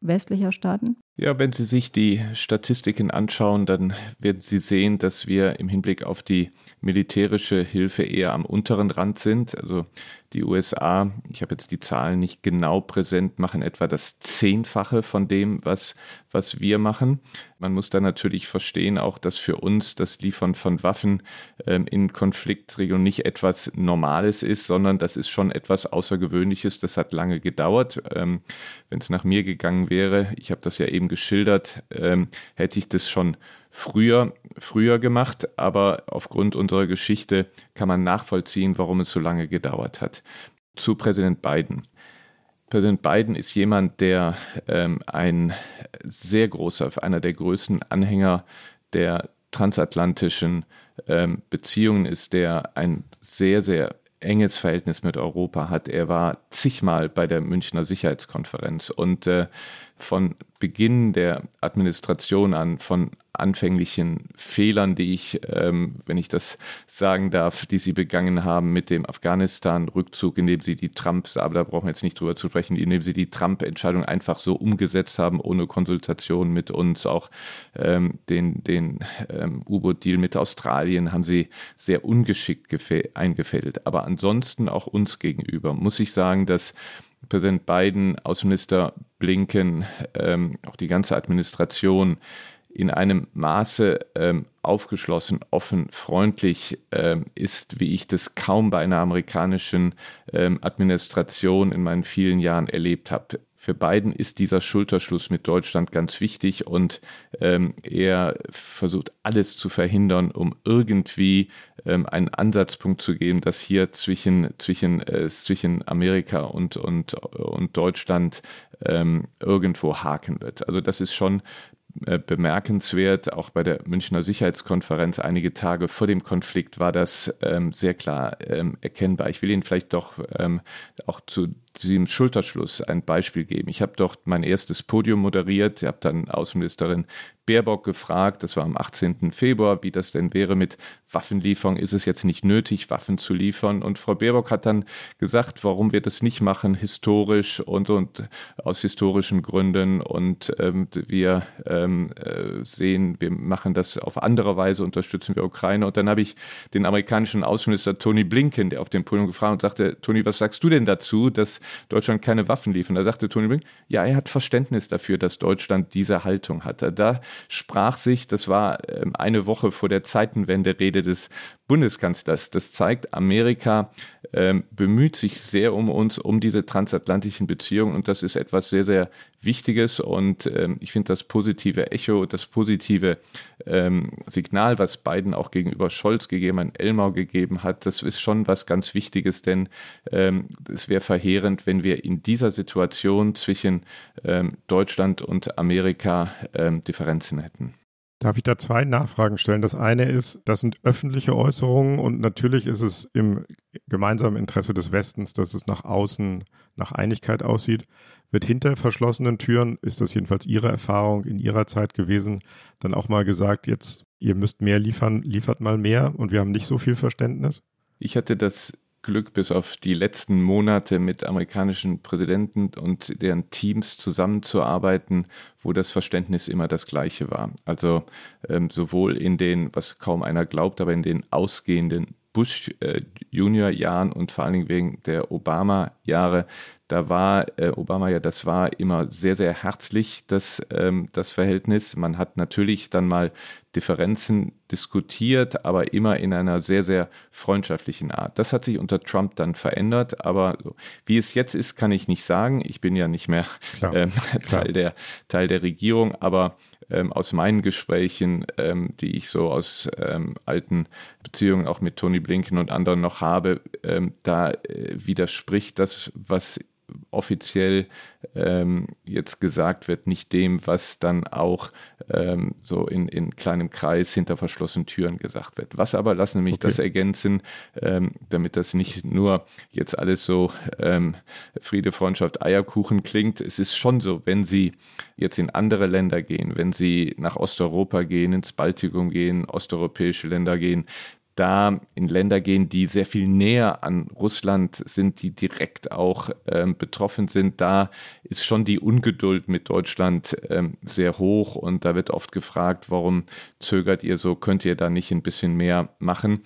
westlicher Staaten? Ja, wenn Sie sich die Statistiken anschauen, dann werden Sie sehen, dass wir im Hinblick auf die militärische Hilfe eher am unteren Rand sind. Also die USA, ich habe jetzt die Zahlen nicht genau präsent, machen etwa das Zehnfache von dem, was, was wir machen. Man muss da natürlich verstehen, auch dass für uns das Liefern von Waffen ähm, in Konfliktregionen nicht etwas Normales ist, sondern das ist schon etwas Außergewöhnliches. Das hat lange gedauert. Ähm, Wenn es nach mir gegangen wäre, ich habe das ja eben geschildert, ähm, hätte ich das schon früher, früher gemacht, aber aufgrund unserer Geschichte kann man nachvollziehen, warum es so lange gedauert hat. Zu Präsident Biden. Präsident Biden ist jemand, der ähm, ein sehr großer, einer der größten Anhänger der transatlantischen ähm, Beziehungen ist, der ein sehr, sehr enges Verhältnis mit Europa hat. Er war zigmal bei der Münchner Sicherheitskonferenz und äh, von Beginn der Administration an, von anfänglichen Fehlern, die ich, ähm, wenn ich das sagen darf, die sie begangen haben mit dem Afghanistan-Rückzug, indem sie die Trump, aber da brauchen wir jetzt nicht drüber zu sprechen, indem sie die Trump-Entscheidung einfach so umgesetzt haben, ohne Konsultation mit uns, auch ähm, den, den ähm, U-Boot-Deal mit Australien haben sie sehr ungeschickt eingefädelt. Aber ansonsten auch uns gegenüber muss ich sagen, dass Präsident Biden, Außenminister Blinken, ähm, auch die ganze Administration in einem Maße ähm, aufgeschlossen, offen, freundlich ähm, ist, wie ich das kaum bei einer amerikanischen ähm, Administration in meinen vielen Jahren erlebt habe. Für Biden ist dieser Schulterschluss mit Deutschland ganz wichtig und ähm, er versucht alles zu verhindern, um irgendwie ähm, einen Ansatzpunkt zu geben, dass hier zwischen, zwischen, äh, zwischen Amerika und, und, und Deutschland ähm, irgendwo haken wird. Also das ist schon äh, bemerkenswert. Auch bei der Münchner Sicherheitskonferenz einige Tage vor dem Konflikt war das ähm, sehr klar ähm, erkennbar. Ich will Ihnen vielleicht doch ähm, auch zu diesem Schulterschluss ein Beispiel geben. Ich habe dort mein erstes Podium moderiert. Ich habe dann Außenministerin Baerbock gefragt, das war am 18. Februar, wie das denn wäre mit Waffenlieferung. Ist es jetzt nicht nötig, Waffen zu liefern? Und Frau Baerbock hat dann gesagt, warum wir das nicht machen, historisch und, und aus historischen Gründen. Und ähm, wir ähm, äh, sehen, wir machen das auf andere Weise, unterstützen wir Ukraine. Und dann habe ich den amerikanischen Außenminister Tony Blinken, der auf dem Podium gefragt und sagte, Tony, was sagst du denn dazu, dass Deutschland keine Waffen liefert? Da sagte Tony Blinken, ja, er hat Verständnis dafür, dass Deutschland diese Haltung hat. Da sprach sich, das war ähm, eine Woche vor der Zeitenwende-Rede des Bundeskanzlers. Das zeigt, Amerika ähm, bemüht sich sehr um uns, um diese transatlantischen Beziehungen. Und das ist etwas sehr, sehr Wichtiges. Und ähm, ich finde das positive Echo, das positive ähm, Signal, was Biden auch gegenüber Scholz gegeben hat, Elmau gegeben hat, das ist schon was ganz Wichtiges, denn ähm, es wäre verheerend, wenn wir in dieser Situation zwischen ähm, Deutschland und Amerika Differenzen hätten. Darf ich da zwei Nachfragen stellen? Das eine ist, das sind öffentliche Äußerungen und natürlich ist es im gemeinsamen Interesse des Westens, dass es nach außen nach Einigkeit aussieht. Wird hinter verschlossenen Türen, ist das jedenfalls Ihre Erfahrung in Ihrer Zeit gewesen, dann auch mal gesagt, jetzt ihr müsst mehr liefern, liefert mal mehr und wir haben nicht so viel Verständnis? Ich hatte das Glück, bis auf die letzten Monate mit amerikanischen Präsidenten und deren Teams zusammenzuarbeiten, wo das Verständnis immer das gleiche war. Also ähm, sowohl in den, was kaum einer glaubt, aber in den ausgehenden Bush äh, Junior Jahren und vor allen Dingen wegen der Obama Jahre da war äh, Obama ja, das war immer sehr, sehr herzlich, das, ähm, das Verhältnis. Man hat natürlich dann mal Differenzen diskutiert, aber immer in einer sehr, sehr freundschaftlichen Art. Das hat sich unter Trump dann verändert, aber wie es jetzt ist, kann ich nicht sagen. Ich bin ja nicht mehr klar, ähm, klar. Teil, der, Teil der Regierung, aber ähm, aus meinen Gesprächen, ähm, die ich so aus ähm, alten Beziehungen auch mit Tony Blinken und anderen noch habe, ähm, da äh, widerspricht das, was offiziell ähm, jetzt gesagt wird, nicht dem, was dann auch ähm, so in, in kleinem Kreis hinter verschlossenen Türen gesagt wird. Was aber, lassen Sie mich okay. das ergänzen, ähm, damit das nicht nur jetzt alles so ähm, Friede, Freundschaft, Eierkuchen klingt. Es ist schon so, wenn Sie jetzt in andere Länder gehen, wenn Sie nach Osteuropa gehen, ins Baltikum gehen, osteuropäische Länder gehen, da in Länder gehen, die sehr viel näher an Russland sind, die direkt auch ähm, betroffen sind, da ist schon die Ungeduld mit Deutschland ähm, sehr hoch und da wird oft gefragt, warum zögert ihr so, könnt ihr da nicht ein bisschen mehr machen?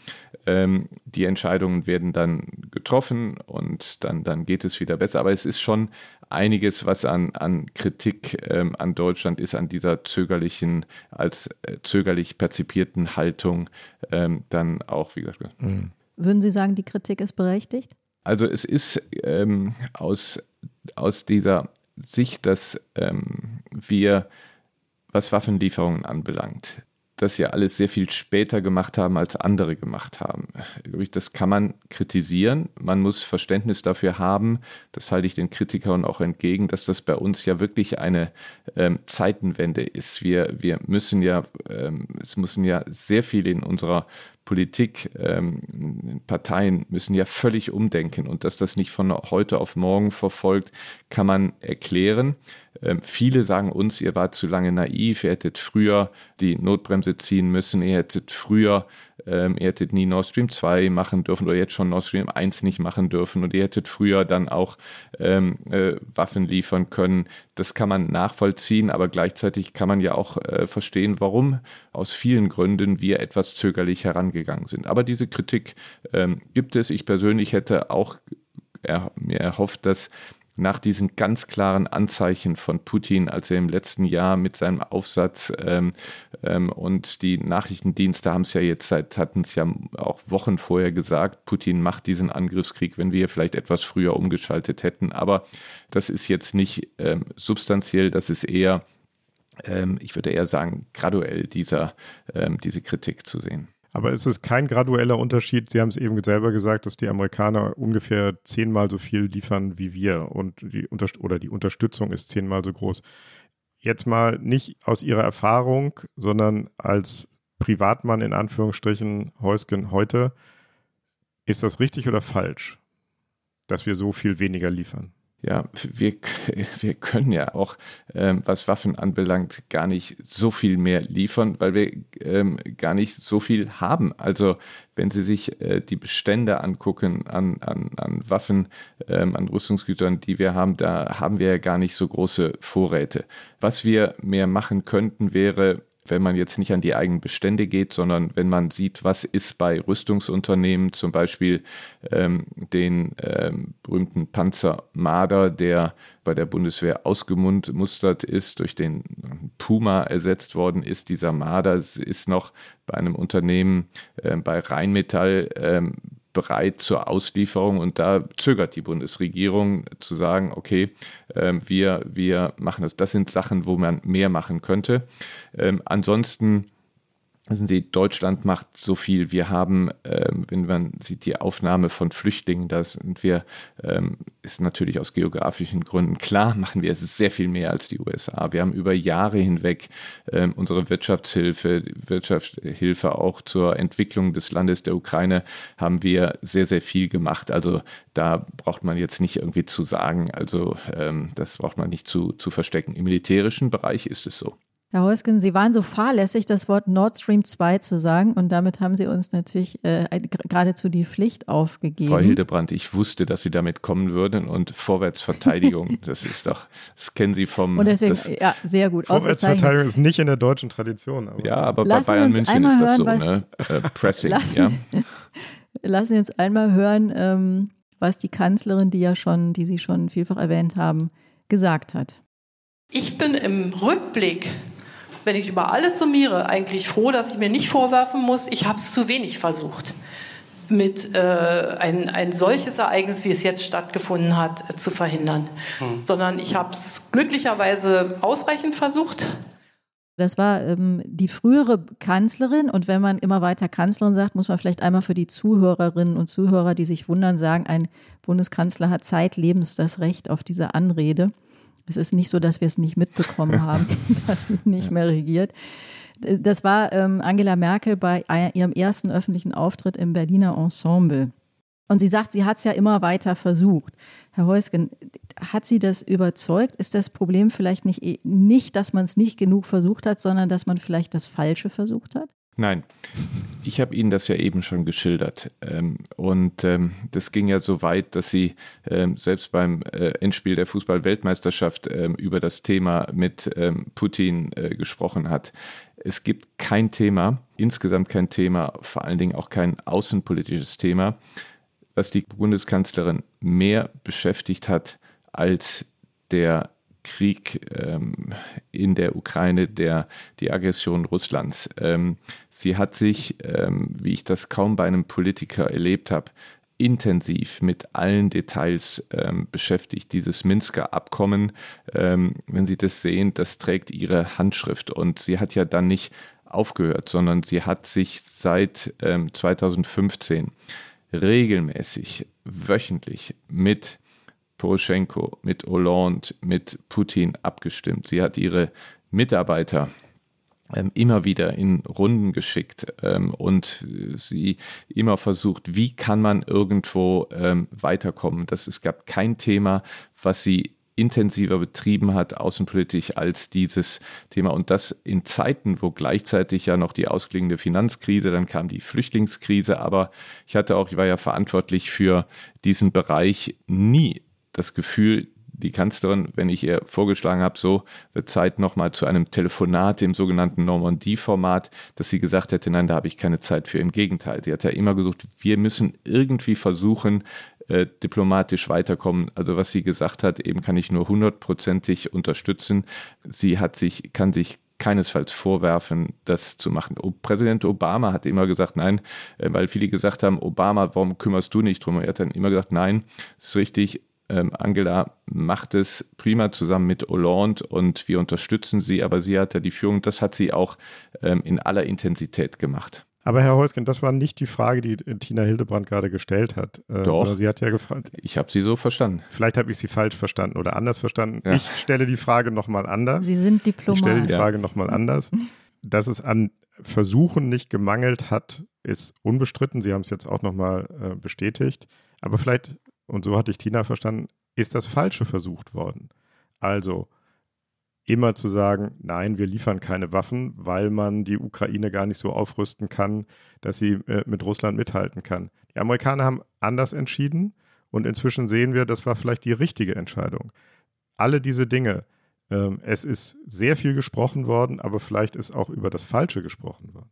Ähm, die Entscheidungen werden dann getroffen und dann, dann geht es wieder besser. Aber es ist schon einiges, was an, an Kritik ähm, an Deutschland ist, an dieser zögerlichen, als äh, zögerlich perzipierten Haltung ähm, dann auch, wie gesagt. Mhm. Würden Sie sagen, die Kritik ist berechtigt? Also es ist ähm, aus, aus dieser Sicht, dass ähm, wir, was Waffenlieferungen anbelangt, das ja alles sehr viel später gemacht haben, als andere gemacht haben. Das kann man kritisieren. Man muss Verständnis dafür haben, das halte ich den Kritikern auch entgegen, dass das bei uns ja wirklich eine ähm, Zeitenwende ist. Wir, wir müssen ja, ähm, es müssen ja sehr viel in unserer Politik, ähm, Parteien müssen ja völlig umdenken und dass das nicht von heute auf morgen verfolgt, kann man erklären. Ähm, viele sagen uns, ihr wart zu lange naiv, ihr hättet früher die Notbremse ziehen müssen, ihr hättet früher, ähm, ihr hättet nie Nord Stream 2 machen dürfen oder jetzt schon Nord Stream 1 nicht machen dürfen und ihr hättet früher dann auch ähm, äh, Waffen liefern können. Das kann man nachvollziehen, aber gleichzeitig kann man ja auch äh, verstehen, warum aus vielen Gründen wir etwas zögerlich herangegangen sind. Aber diese Kritik ähm, gibt es. Ich persönlich hätte auch er, mir erhofft, dass nach diesen ganz klaren Anzeichen von Putin, als er im letzten Jahr mit seinem Aufsatz ähm, ähm, und die Nachrichtendienste haben es ja jetzt seit, hatten es ja auch Wochen vorher gesagt, Putin macht diesen Angriffskrieg, wenn wir vielleicht etwas früher umgeschaltet hätten. Aber das ist jetzt nicht ähm, substanziell, das ist eher, ähm, ich würde eher sagen, graduell dieser, ähm, diese Kritik zu sehen. Aber ist es kein gradueller Unterschied? Sie haben es eben selber gesagt, dass die Amerikaner ungefähr zehnmal so viel liefern wie wir und die Unterst oder die Unterstützung ist zehnmal so groß. Jetzt mal nicht aus Ihrer Erfahrung, sondern als Privatmann in Anführungsstrichen Heusgen heute. Ist das richtig oder falsch, dass wir so viel weniger liefern? Ja, wir, wir können ja auch, ähm, was Waffen anbelangt, gar nicht so viel mehr liefern, weil wir ähm, gar nicht so viel haben. Also wenn Sie sich äh, die Bestände angucken an, an, an Waffen, ähm, an Rüstungsgütern, die wir haben, da haben wir ja gar nicht so große Vorräte. Was wir mehr machen könnten, wäre wenn man jetzt nicht an die eigenen Bestände geht, sondern wenn man sieht, was ist bei Rüstungsunternehmen, zum Beispiel ähm, den ähm, berühmten Panzer Marder, der bei der Bundeswehr ausgemustert ist, durch den Puma ersetzt worden ist. Dieser Marder ist noch bei einem Unternehmen äh, bei Rheinmetall ähm, bereit zur Auslieferung und da zögert die Bundesregierung zu sagen, okay, äh, wir, wir machen das. Das sind Sachen, wo man mehr machen könnte. Ähm, ansonsten Wissen Sie, Deutschland macht so viel. Wir haben, ähm, wenn man sieht, die Aufnahme von Flüchtlingen, da sind wir, ähm, ist natürlich aus geografischen Gründen klar, machen wir es sehr viel mehr als die USA. Wir haben über Jahre hinweg ähm, unsere Wirtschaftshilfe, Wirtschaftshilfe auch zur Entwicklung des Landes der Ukraine, haben wir sehr, sehr viel gemacht. Also da braucht man jetzt nicht irgendwie zu sagen, also ähm, das braucht man nicht zu, zu verstecken. Im militärischen Bereich ist es so. Herr Heusgen, Sie waren so fahrlässig, das Wort Nord Stream 2 zu sagen und damit haben Sie uns natürlich äh, geradezu die Pflicht aufgegeben. Frau Hildebrand, ich wusste, dass Sie damit kommen würden und Vorwärtsverteidigung, das ist doch, das kennen Sie vom... Und deswegen, das, ja, sehr gut. Vorwärtsverteidigung ist nicht in der deutschen Tradition. Aber ja, aber bei Bayern München ist das hören, so, ne? Äh, Pressing, lassen, ja. Lassen Sie uns einmal hören, ähm, was die Kanzlerin, die ja schon, die Sie schon vielfach erwähnt haben, gesagt hat. Ich bin im Rückblick wenn ich über alles summiere, eigentlich froh, dass ich mir nicht vorwerfen muss, ich habe es zu wenig versucht, mit äh, ein, ein solches Ereignis, wie es jetzt stattgefunden hat, äh, zu verhindern. Hm. Sondern ich habe es glücklicherweise ausreichend versucht. Das war ähm, die frühere Kanzlerin und wenn man immer weiter Kanzlerin sagt, muss man vielleicht einmal für die Zuhörerinnen und Zuhörer, die sich wundern, sagen, ein Bundeskanzler hat zeitlebens das Recht auf diese Anrede. Es ist nicht so, dass wir es nicht mitbekommen haben, dass sie nicht mehr regiert. Das war ähm, Angela Merkel bei ihrem ersten öffentlichen Auftritt im Berliner Ensemble. Und sie sagt, sie hat es ja immer weiter versucht. Herr Heusgen, hat Sie das überzeugt? Ist das Problem vielleicht nicht, eh, nicht dass man es nicht genug versucht hat, sondern dass man vielleicht das Falsche versucht hat? Nein. Ich habe Ihnen das ja eben schon geschildert. Ähm, und ähm, das ging ja so weit, dass sie ähm, selbst beim äh, Endspiel der Fußball-Weltmeisterschaft über das Thema mit Putin äh, gesprochen hat. Es gibt kein Thema, insgesamt kein Thema, vor allen Dingen auch kein außenpolitisches Thema, was die Bundeskanzlerin mehr beschäftigt hat als der Krieg ähm, in der Ukraine, der, die Aggression Russlands. Ähm, sie hat sich, ähm, wie ich das kaum bei einem Politiker erlebt habe, intensiv mit allen Details ähm, beschäftigt. Dieses Minsker Abkommen, ähm, wenn Sie das sehen, das trägt ihre Handschrift und sie hat ja dann nicht aufgehört, sondern sie hat sich seit ähm, 2015 regelmäßig, wöchentlich mit Poroschenko, mit Hollande, mit Putin abgestimmt. Sie hat ihre Mitarbeiter ähm, immer wieder in Runden geschickt ähm, und sie immer versucht, wie kann man irgendwo ähm, weiterkommen. Das, es gab kein Thema, was sie intensiver betrieben hat, außenpolitisch, als dieses Thema. Und das in Zeiten, wo gleichzeitig ja noch die ausklingende Finanzkrise, dann kam die Flüchtlingskrise, aber ich hatte auch, ich war ja verantwortlich für diesen Bereich nie das Gefühl, die Kanzlerin, wenn ich ihr vorgeschlagen habe, so wird Zeit nochmal zu einem Telefonat im sogenannten Normandie-Format, dass sie gesagt hätte, nein, da habe ich keine Zeit für. Im Gegenteil, sie hat ja immer gesagt, wir müssen irgendwie versuchen, äh, diplomatisch weiterkommen. Also was sie gesagt hat, eben kann ich nur hundertprozentig unterstützen. Sie hat sich, kann sich keinesfalls vorwerfen, das zu machen. Präsident Obama hat immer gesagt, nein, äh, weil viele gesagt haben, Obama, warum kümmerst du nicht drum? Er hat dann immer gesagt, nein, ist richtig, ähm, Angela macht es prima zusammen mit Hollande und wir unterstützen sie, aber sie hat ja die Führung, das hat sie auch ähm, in aller Intensität gemacht. Aber Herr Heusgen, das war nicht die Frage, die Tina Hildebrand gerade gestellt hat. Äh, Doch. Sie hat ja gefragt. Ich habe sie so verstanden. Vielleicht habe ich sie falsch verstanden oder anders verstanden. Ja. Ich stelle die Frage nochmal anders. Sie sind Diplomat. Ich stelle die Frage ja. nochmal anders. Dass es an Versuchen nicht gemangelt hat, ist unbestritten. Sie haben es jetzt auch nochmal äh, bestätigt. Aber vielleicht und so hatte ich Tina verstanden, ist das Falsche versucht worden. Also immer zu sagen, nein, wir liefern keine Waffen, weil man die Ukraine gar nicht so aufrüsten kann, dass sie äh, mit Russland mithalten kann. Die Amerikaner haben anders entschieden und inzwischen sehen wir, das war vielleicht die richtige Entscheidung. Alle diese Dinge, ähm, es ist sehr viel gesprochen worden, aber vielleicht ist auch über das Falsche gesprochen worden.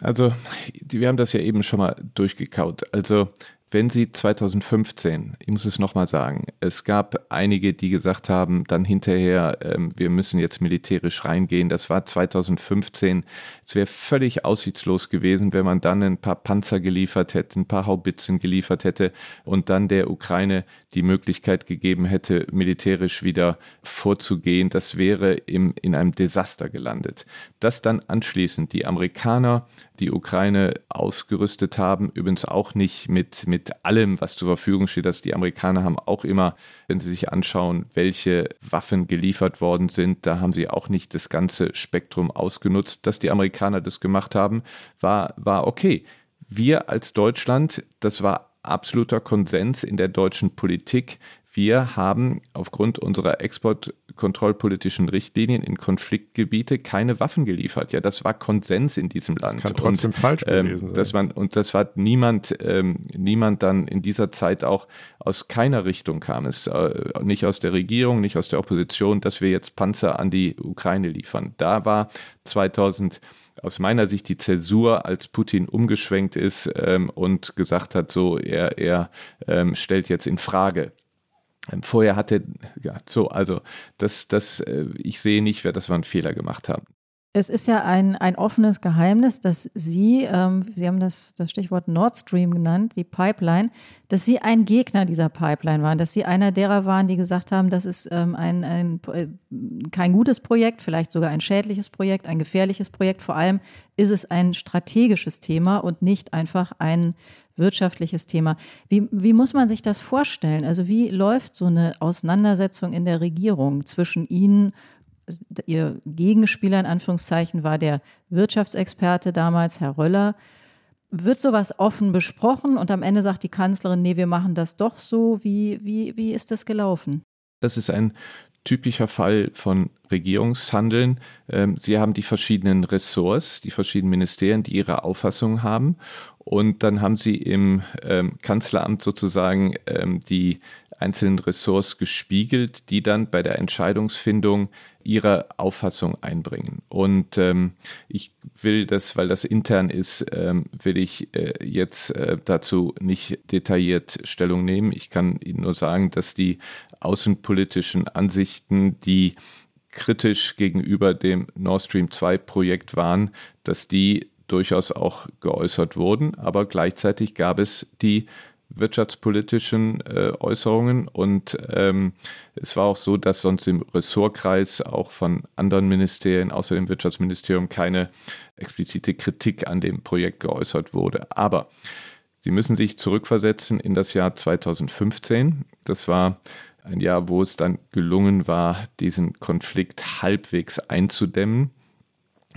Also, wir haben das ja eben schon mal durchgekaut. Also, wenn Sie 2015, ich muss es nochmal sagen, es gab einige, die gesagt haben, dann hinterher, ähm, wir müssen jetzt militärisch reingehen. Das war 2015. Es wäre völlig aussichtslos gewesen, wenn man dann ein paar Panzer geliefert hätte, ein paar Haubitzen geliefert hätte und dann der Ukraine die Möglichkeit gegeben hätte, militärisch wieder vorzugehen. Das wäre im, in einem Desaster gelandet. Dass dann anschließend die Amerikaner die Ukraine ausgerüstet haben, übrigens auch nicht mit, mit allem, was zur Verfügung steht. dass die Amerikaner haben auch immer, wenn sie sich anschauen, welche Waffen geliefert worden sind, da haben sie auch nicht das ganze Spektrum ausgenutzt. Dass die Amerikaner das gemacht haben, war, war okay. Wir als Deutschland, das war absoluter Konsens in der deutschen Politik. Wir haben aufgrund unserer exportkontrollpolitischen Richtlinien in Konfliktgebiete keine Waffen geliefert. Ja, das war Konsens in diesem Land. Das kann trotzdem und, falsch ähm, gewesen sein. Das war, und das war niemand, ähm, niemand dann in dieser Zeit auch aus keiner Richtung kam es, äh, nicht aus der Regierung, nicht aus der Opposition, dass wir jetzt Panzer an die Ukraine liefern. Da war 2000 aus meiner Sicht die Zäsur, als Putin umgeschwenkt ist ähm, und gesagt hat, so er, er ähm, stellt jetzt in Frage. Ähm, vorher hatte, ja, so, also das, das, äh, ich sehe nicht, wer das war einen Fehler gemacht haben. Es ist ja ein, ein offenes Geheimnis, dass Sie, ähm, Sie haben das, das Stichwort Nord Stream genannt, die Pipeline, dass Sie ein Gegner dieser Pipeline waren, dass Sie einer derer waren, die gesagt haben, das ist ähm, ein, ein, äh, kein gutes Projekt, vielleicht sogar ein schädliches Projekt, ein gefährliches Projekt. Vor allem ist es ein strategisches Thema und nicht einfach ein wirtschaftliches Thema. Wie, wie muss man sich das vorstellen? Also wie läuft so eine Auseinandersetzung in der Regierung zwischen Ihnen ihr Gegenspieler in Anführungszeichen war der Wirtschaftsexperte damals, Herr Röller. Wird sowas offen besprochen und am Ende sagt die Kanzlerin, nee, wir machen das doch so? Wie, wie, wie ist das gelaufen? Das ist ein typischer Fall von Regierungshandeln. Ähm, Sie haben die verschiedenen Ressorts, die verschiedenen Ministerien, die ihre Auffassung haben. Und dann haben Sie im ähm, Kanzleramt sozusagen ähm, die einzelnen Ressorts gespiegelt, die dann bei der Entscheidungsfindung ihre Auffassung einbringen. Und ähm, ich will das, weil das intern ist, ähm, will ich äh, jetzt äh, dazu nicht detailliert Stellung nehmen. Ich kann Ihnen nur sagen, dass die außenpolitischen Ansichten, die kritisch gegenüber dem Nord Stream 2 Projekt waren, dass die durchaus auch geäußert wurden, aber gleichzeitig gab es die wirtschaftspolitischen äh, Äußerungen und ähm, es war auch so, dass sonst im Ressortkreis auch von anderen Ministerien außer dem Wirtschaftsministerium keine explizite Kritik an dem Projekt geäußert wurde. Aber Sie müssen sich zurückversetzen in das Jahr 2015. Das war ein Jahr, wo es dann gelungen war, diesen Konflikt halbwegs einzudämmen.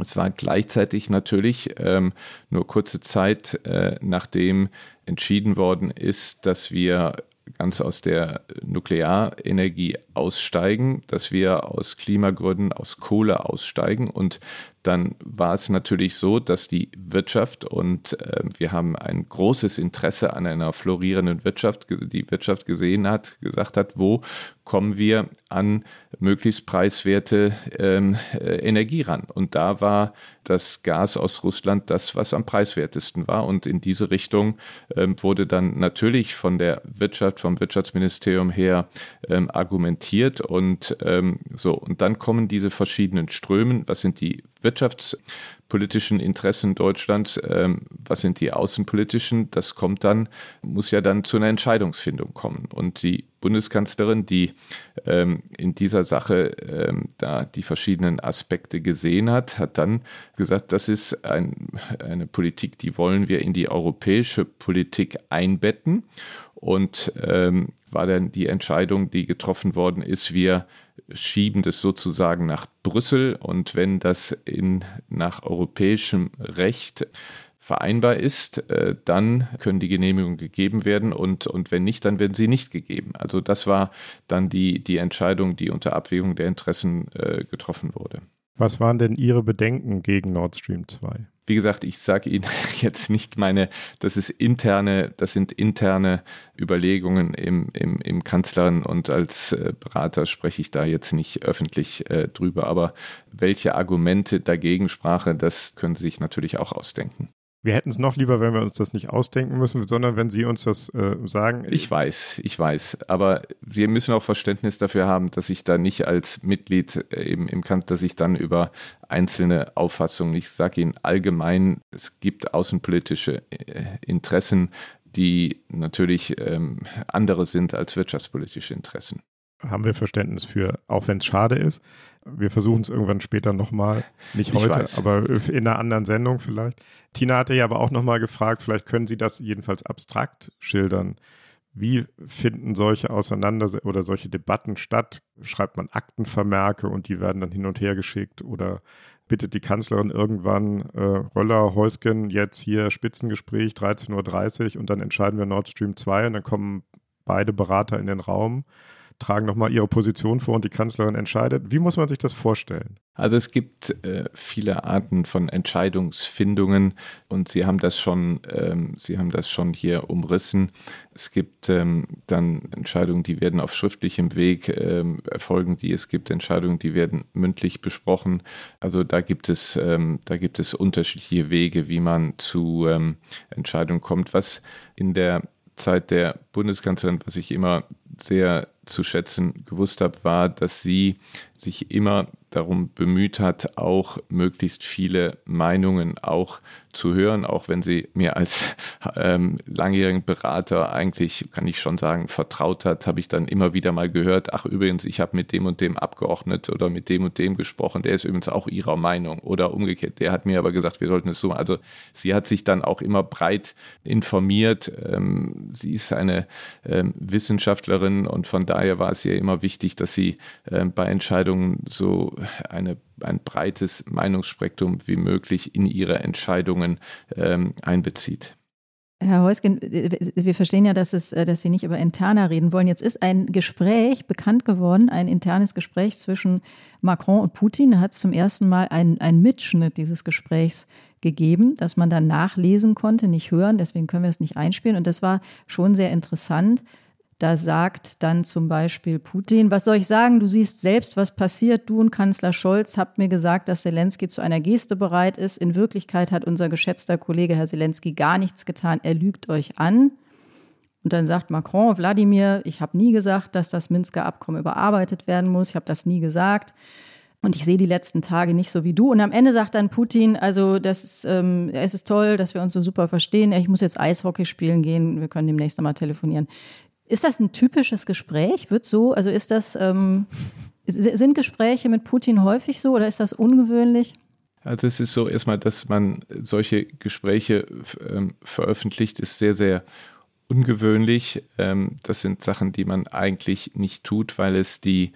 Es war gleichzeitig natürlich ähm, nur kurze Zeit, äh, nachdem entschieden worden ist, dass wir ganz aus der Nuklearenergie aussteigen, dass wir aus Klimagründen aus Kohle aussteigen und dann war es natürlich so, dass die Wirtschaft und äh, wir haben ein großes Interesse an einer florierenden Wirtschaft, die Wirtschaft gesehen hat, gesagt hat, wo kommen wir an möglichst preiswerte ähm, äh, Energie ran. Und da war das Gas aus Russland das, was am preiswertesten war. Und in diese Richtung ähm, wurde dann natürlich von der Wirtschaft, vom Wirtschaftsministerium her ähm, argumentiert und ähm, so. Und dann kommen diese verschiedenen Strömen. Was sind die wirtschaftspolitischen Interessen Deutschlands, ähm, was sind die außenpolitischen, das kommt dann, muss ja dann zu einer Entscheidungsfindung kommen. Und die Bundeskanzlerin, die ähm, in dieser Sache ähm, da die verschiedenen Aspekte gesehen hat, hat dann gesagt, das ist ein, eine Politik, die wollen wir in die europäische Politik einbetten. Und ähm, war dann die Entscheidung, die getroffen worden ist, wir schieben das sozusagen nach Brüssel und wenn das in, nach europäischem Recht vereinbar ist, äh, dann können die Genehmigungen gegeben werden und, und wenn nicht, dann werden sie nicht gegeben. Also das war dann die, die Entscheidung, die unter Abwägung der Interessen äh, getroffen wurde. Was waren denn Ihre Bedenken gegen Nord Stream 2? Wie gesagt, ich sage Ihnen jetzt nicht meine, das ist interne, das sind interne Überlegungen im, im, im Kanzlern und als äh, Berater spreche ich da jetzt nicht öffentlich äh, drüber. Aber welche Argumente dagegen sprache, das können Sie sich natürlich auch ausdenken. Wir hätten es noch lieber, wenn wir uns das nicht ausdenken müssen, sondern wenn Sie uns das äh, sagen. Ich weiß, ich weiß. Aber Sie müssen auch Verständnis dafür haben, dass ich da nicht als Mitglied äh, eben im Kant, dass ich dann über einzelne Auffassungen, ich sage Ihnen allgemein, es gibt außenpolitische äh, Interessen, die natürlich ähm, andere sind als wirtschaftspolitische Interessen haben wir Verständnis für, auch wenn es schade ist. Wir versuchen es irgendwann später nochmal, nicht heute, aber in einer anderen Sendung vielleicht. Tina hatte ja aber auch nochmal gefragt, vielleicht können Sie das jedenfalls abstrakt schildern. Wie finden solche Auseinandersetzungen oder solche Debatten statt? Schreibt man Aktenvermerke und die werden dann hin und her geschickt oder bittet die Kanzlerin irgendwann äh, Röller, Heusgen, jetzt hier Spitzengespräch 13.30 Uhr und dann entscheiden wir Nord Stream 2 und dann kommen beide Berater in den Raum tragen nochmal ihre Position vor und die Kanzlerin entscheidet. Wie muss man sich das vorstellen? Also es gibt äh, viele Arten von Entscheidungsfindungen und Sie haben das schon, ähm, Sie haben das schon hier umrissen. Es gibt ähm, dann Entscheidungen, die werden auf schriftlichem Weg ähm, erfolgen, die es gibt Entscheidungen, die werden mündlich besprochen. Also da gibt es, ähm, da gibt es unterschiedliche Wege, wie man zu ähm, Entscheidungen kommt. Was in der Zeit der Bundeskanzlerin, was ich immer sehr zu schätzen gewusst habe, war, dass sie sich immer darum bemüht hat, auch möglichst viele Meinungen auch zu hören, auch wenn sie mir als ähm, langjährigen Berater eigentlich, kann ich schon sagen, vertraut hat, habe ich dann immer wieder mal gehört, ach übrigens, ich habe mit dem und dem Abgeordnet oder mit dem und dem gesprochen, der ist übrigens auch ihrer Meinung oder umgekehrt, der hat mir aber gesagt, wir sollten es so, also sie hat sich dann auch immer breit informiert, ähm, sie ist eine ähm, Wissenschaftlerin und von daher war es ihr immer wichtig, dass sie ähm, bei Entscheidungen so eine, ein breites Meinungsspektrum wie möglich in ihre Entscheidungen ähm, einbezieht. Herr Heusgen, wir verstehen ja, dass, es, äh, dass Sie nicht über Interna reden wollen. Jetzt ist ein Gespräch bekannt geworden, ein internes Gespräch zwischen Macron und Putin. Da hat es zum ersten Mal einen Mitschnitt dieses Gesprächs gegeben, das man dann nachlesen konnte, nicht hören. Deswegen können wir es nicht einspielen. Und das war schon sehr interessant. Da sagt dann zum Beispiel Putin, was soll ich sagen, du siehst selbst, was passiert. Du und Kanzler Scholz habt mir gesagt, dass Zelensky zu einer Geste bereit ist. In Wirklichkeit hat unser geschätzter Kollege Herr Zelensky gar nichts getan. Er lügt euch an. Und dann sagt Macron, Wladimir, ich habe nie gesagt, dass das Minsker Abkommen überarbeitet werden muss. Ich habe das nie gesagt. Und ich sehe die letzten Tage nicht so wie du. Und am Ende sagt dann Putin, also das ist, ähm, es ist toll, dass wir uns so super verstehen. Ich muss jetzt Eishockey spielen gehen. Wir können demnächst mal telefonieren. Ist das ein typisches Gespräch? Wird so, also ist das, ähm, sind Gespräche mit Putin häufig so oder ist das ungewöhnlich? Also es ist so erstmal, dass man solche Gespräche ähm, veröffentlicht, ist sehr, sehr ungewöhnlich. Ähm, das sind Sachen, die man eigentlich nicht tut, weil es die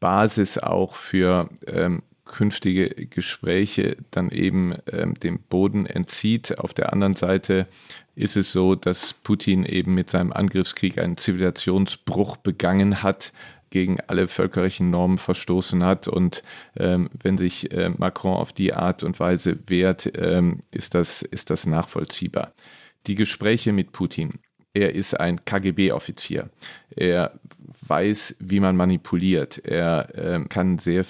Basis auch für ähm, künftige Gespräche dann eben ähm, dem Boden entzieht. Auf der anderen Seite ist es so, dass Putin eben mit seinem Angriffskrieg einen Zivilisationsbruch begangen hat, gegen alle völkerlichen Normen verstoßen hat. Und ähm, wenn sich äh, Macron auf die Art und Weise wehrt, ähm, ist, das, ist das nachvollziehbar. Die Gespräche mit Putin. Er ist ein KGB-Offizier. Er weiß, wie man manipuliert. Er äh, kann sehr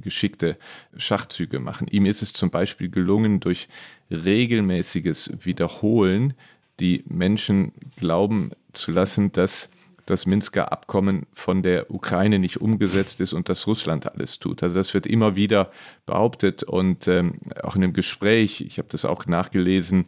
geschickte Schachzüge machen. Ihm ist es zum Beispiel gelungen, durch regelmäßiges Wiederholen die Menschen glauben zu lassen, dass das Minsker Abkommen von der Ukraine nicht umgesetzt ist und dass Russland alles tut. Also das wird immer wieder behauptet und ähm, auch in einem Gespräch, ich habe das auch nachgelesen,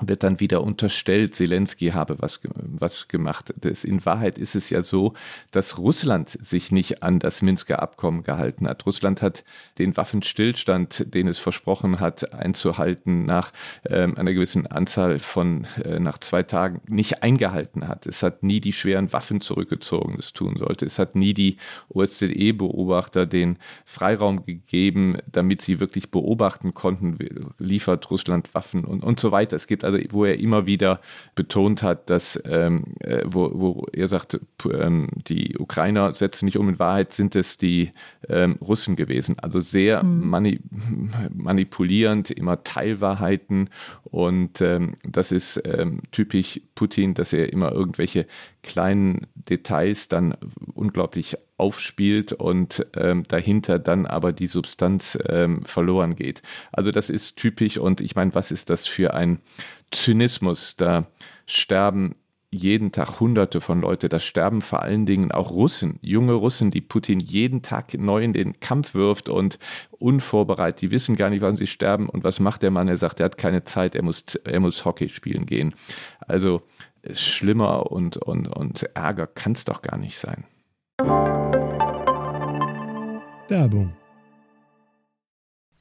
wird dann wieder unterstellt, Zelensky habe was, was gemacht. Das, in Wahrheit ist es ja so, dass Russland sich nicht an das Minsker Abkommen gehalten hat. Russland hat den Waffenstillstand, den es versprochen hat, einzuhalten, nach ähm, einer gewissen Anzahl von, äh, nach zwei Tagen nicht eingehalten hat. Es hat nie die schweren Waffen zurückgezogen, das tun sollte. Es hat nie die OSZE-Beobachter den Freiraum gegeben, damit sie wirklich beobachten konnten, liefert Russland Waffen und, und so weiter. Es gibt also wo er immer wieder betont hat, dass, ähm, äh, wo, wo er sagt, ähm, die Ukrainer setzen nicht um, in Wahrheit sind es die ähm, Russen gewesen. Also sehr mhm. mani manipulierend, immer Teilwahrheiten und ähm, das ist ähm, typisch Putin, dass er immer irgendwelche kleinen Details dann unglaublich aufspielt und ähm, dahinter dann aber die Substanz ähm, verloren geht. Also das ist typisch und ich meine, was ist das für ein Zynismus? Da sterben jeden Tag Hunderte von Leuten. Da sterben vor allen Dingen auch Russen, junge Russen, die Putin jeden Tag neu in den Kampf wirft und unvorbereitet. Die wissen gar nicht, wann sie sterben. Und was macht der Mann? Er sagt, er hat keine Zeit, er muss, er muss Hockey spielen gehen. Also schlimmer und, und, und Ärger kann es doch gar nicht sein. Werbung.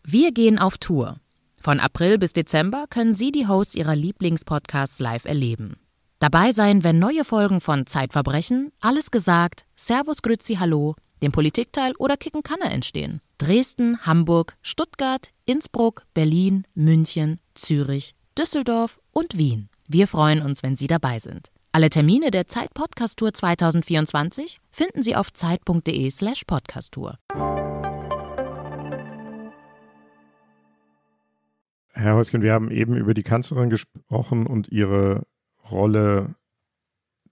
Wir gehen auf Tour. Von April bis Dezember können Sie die Hosts Ihrer Lieblingspodcasts live erleben. Dabei sein, wenn neue Folgen von Zeitverbrechen, Alles gesagt, Servus Grützi Hallo, dem Politikteil oder Kicken Kanne entstehen. Dresden, Hamburg, Stuttgart, Innsbruck, Berlin, München, Zürich, Düsseldorf und Wien. Wir freuen uns, wenn Sie dabei sind. Alle Termine der Zeit Podcast Tour 2024 finden Sie auf zeit.de/slash podcasttour. Herr Häuschen, wir haben eben über die Kanzlerin gesprochen und ihre Rolle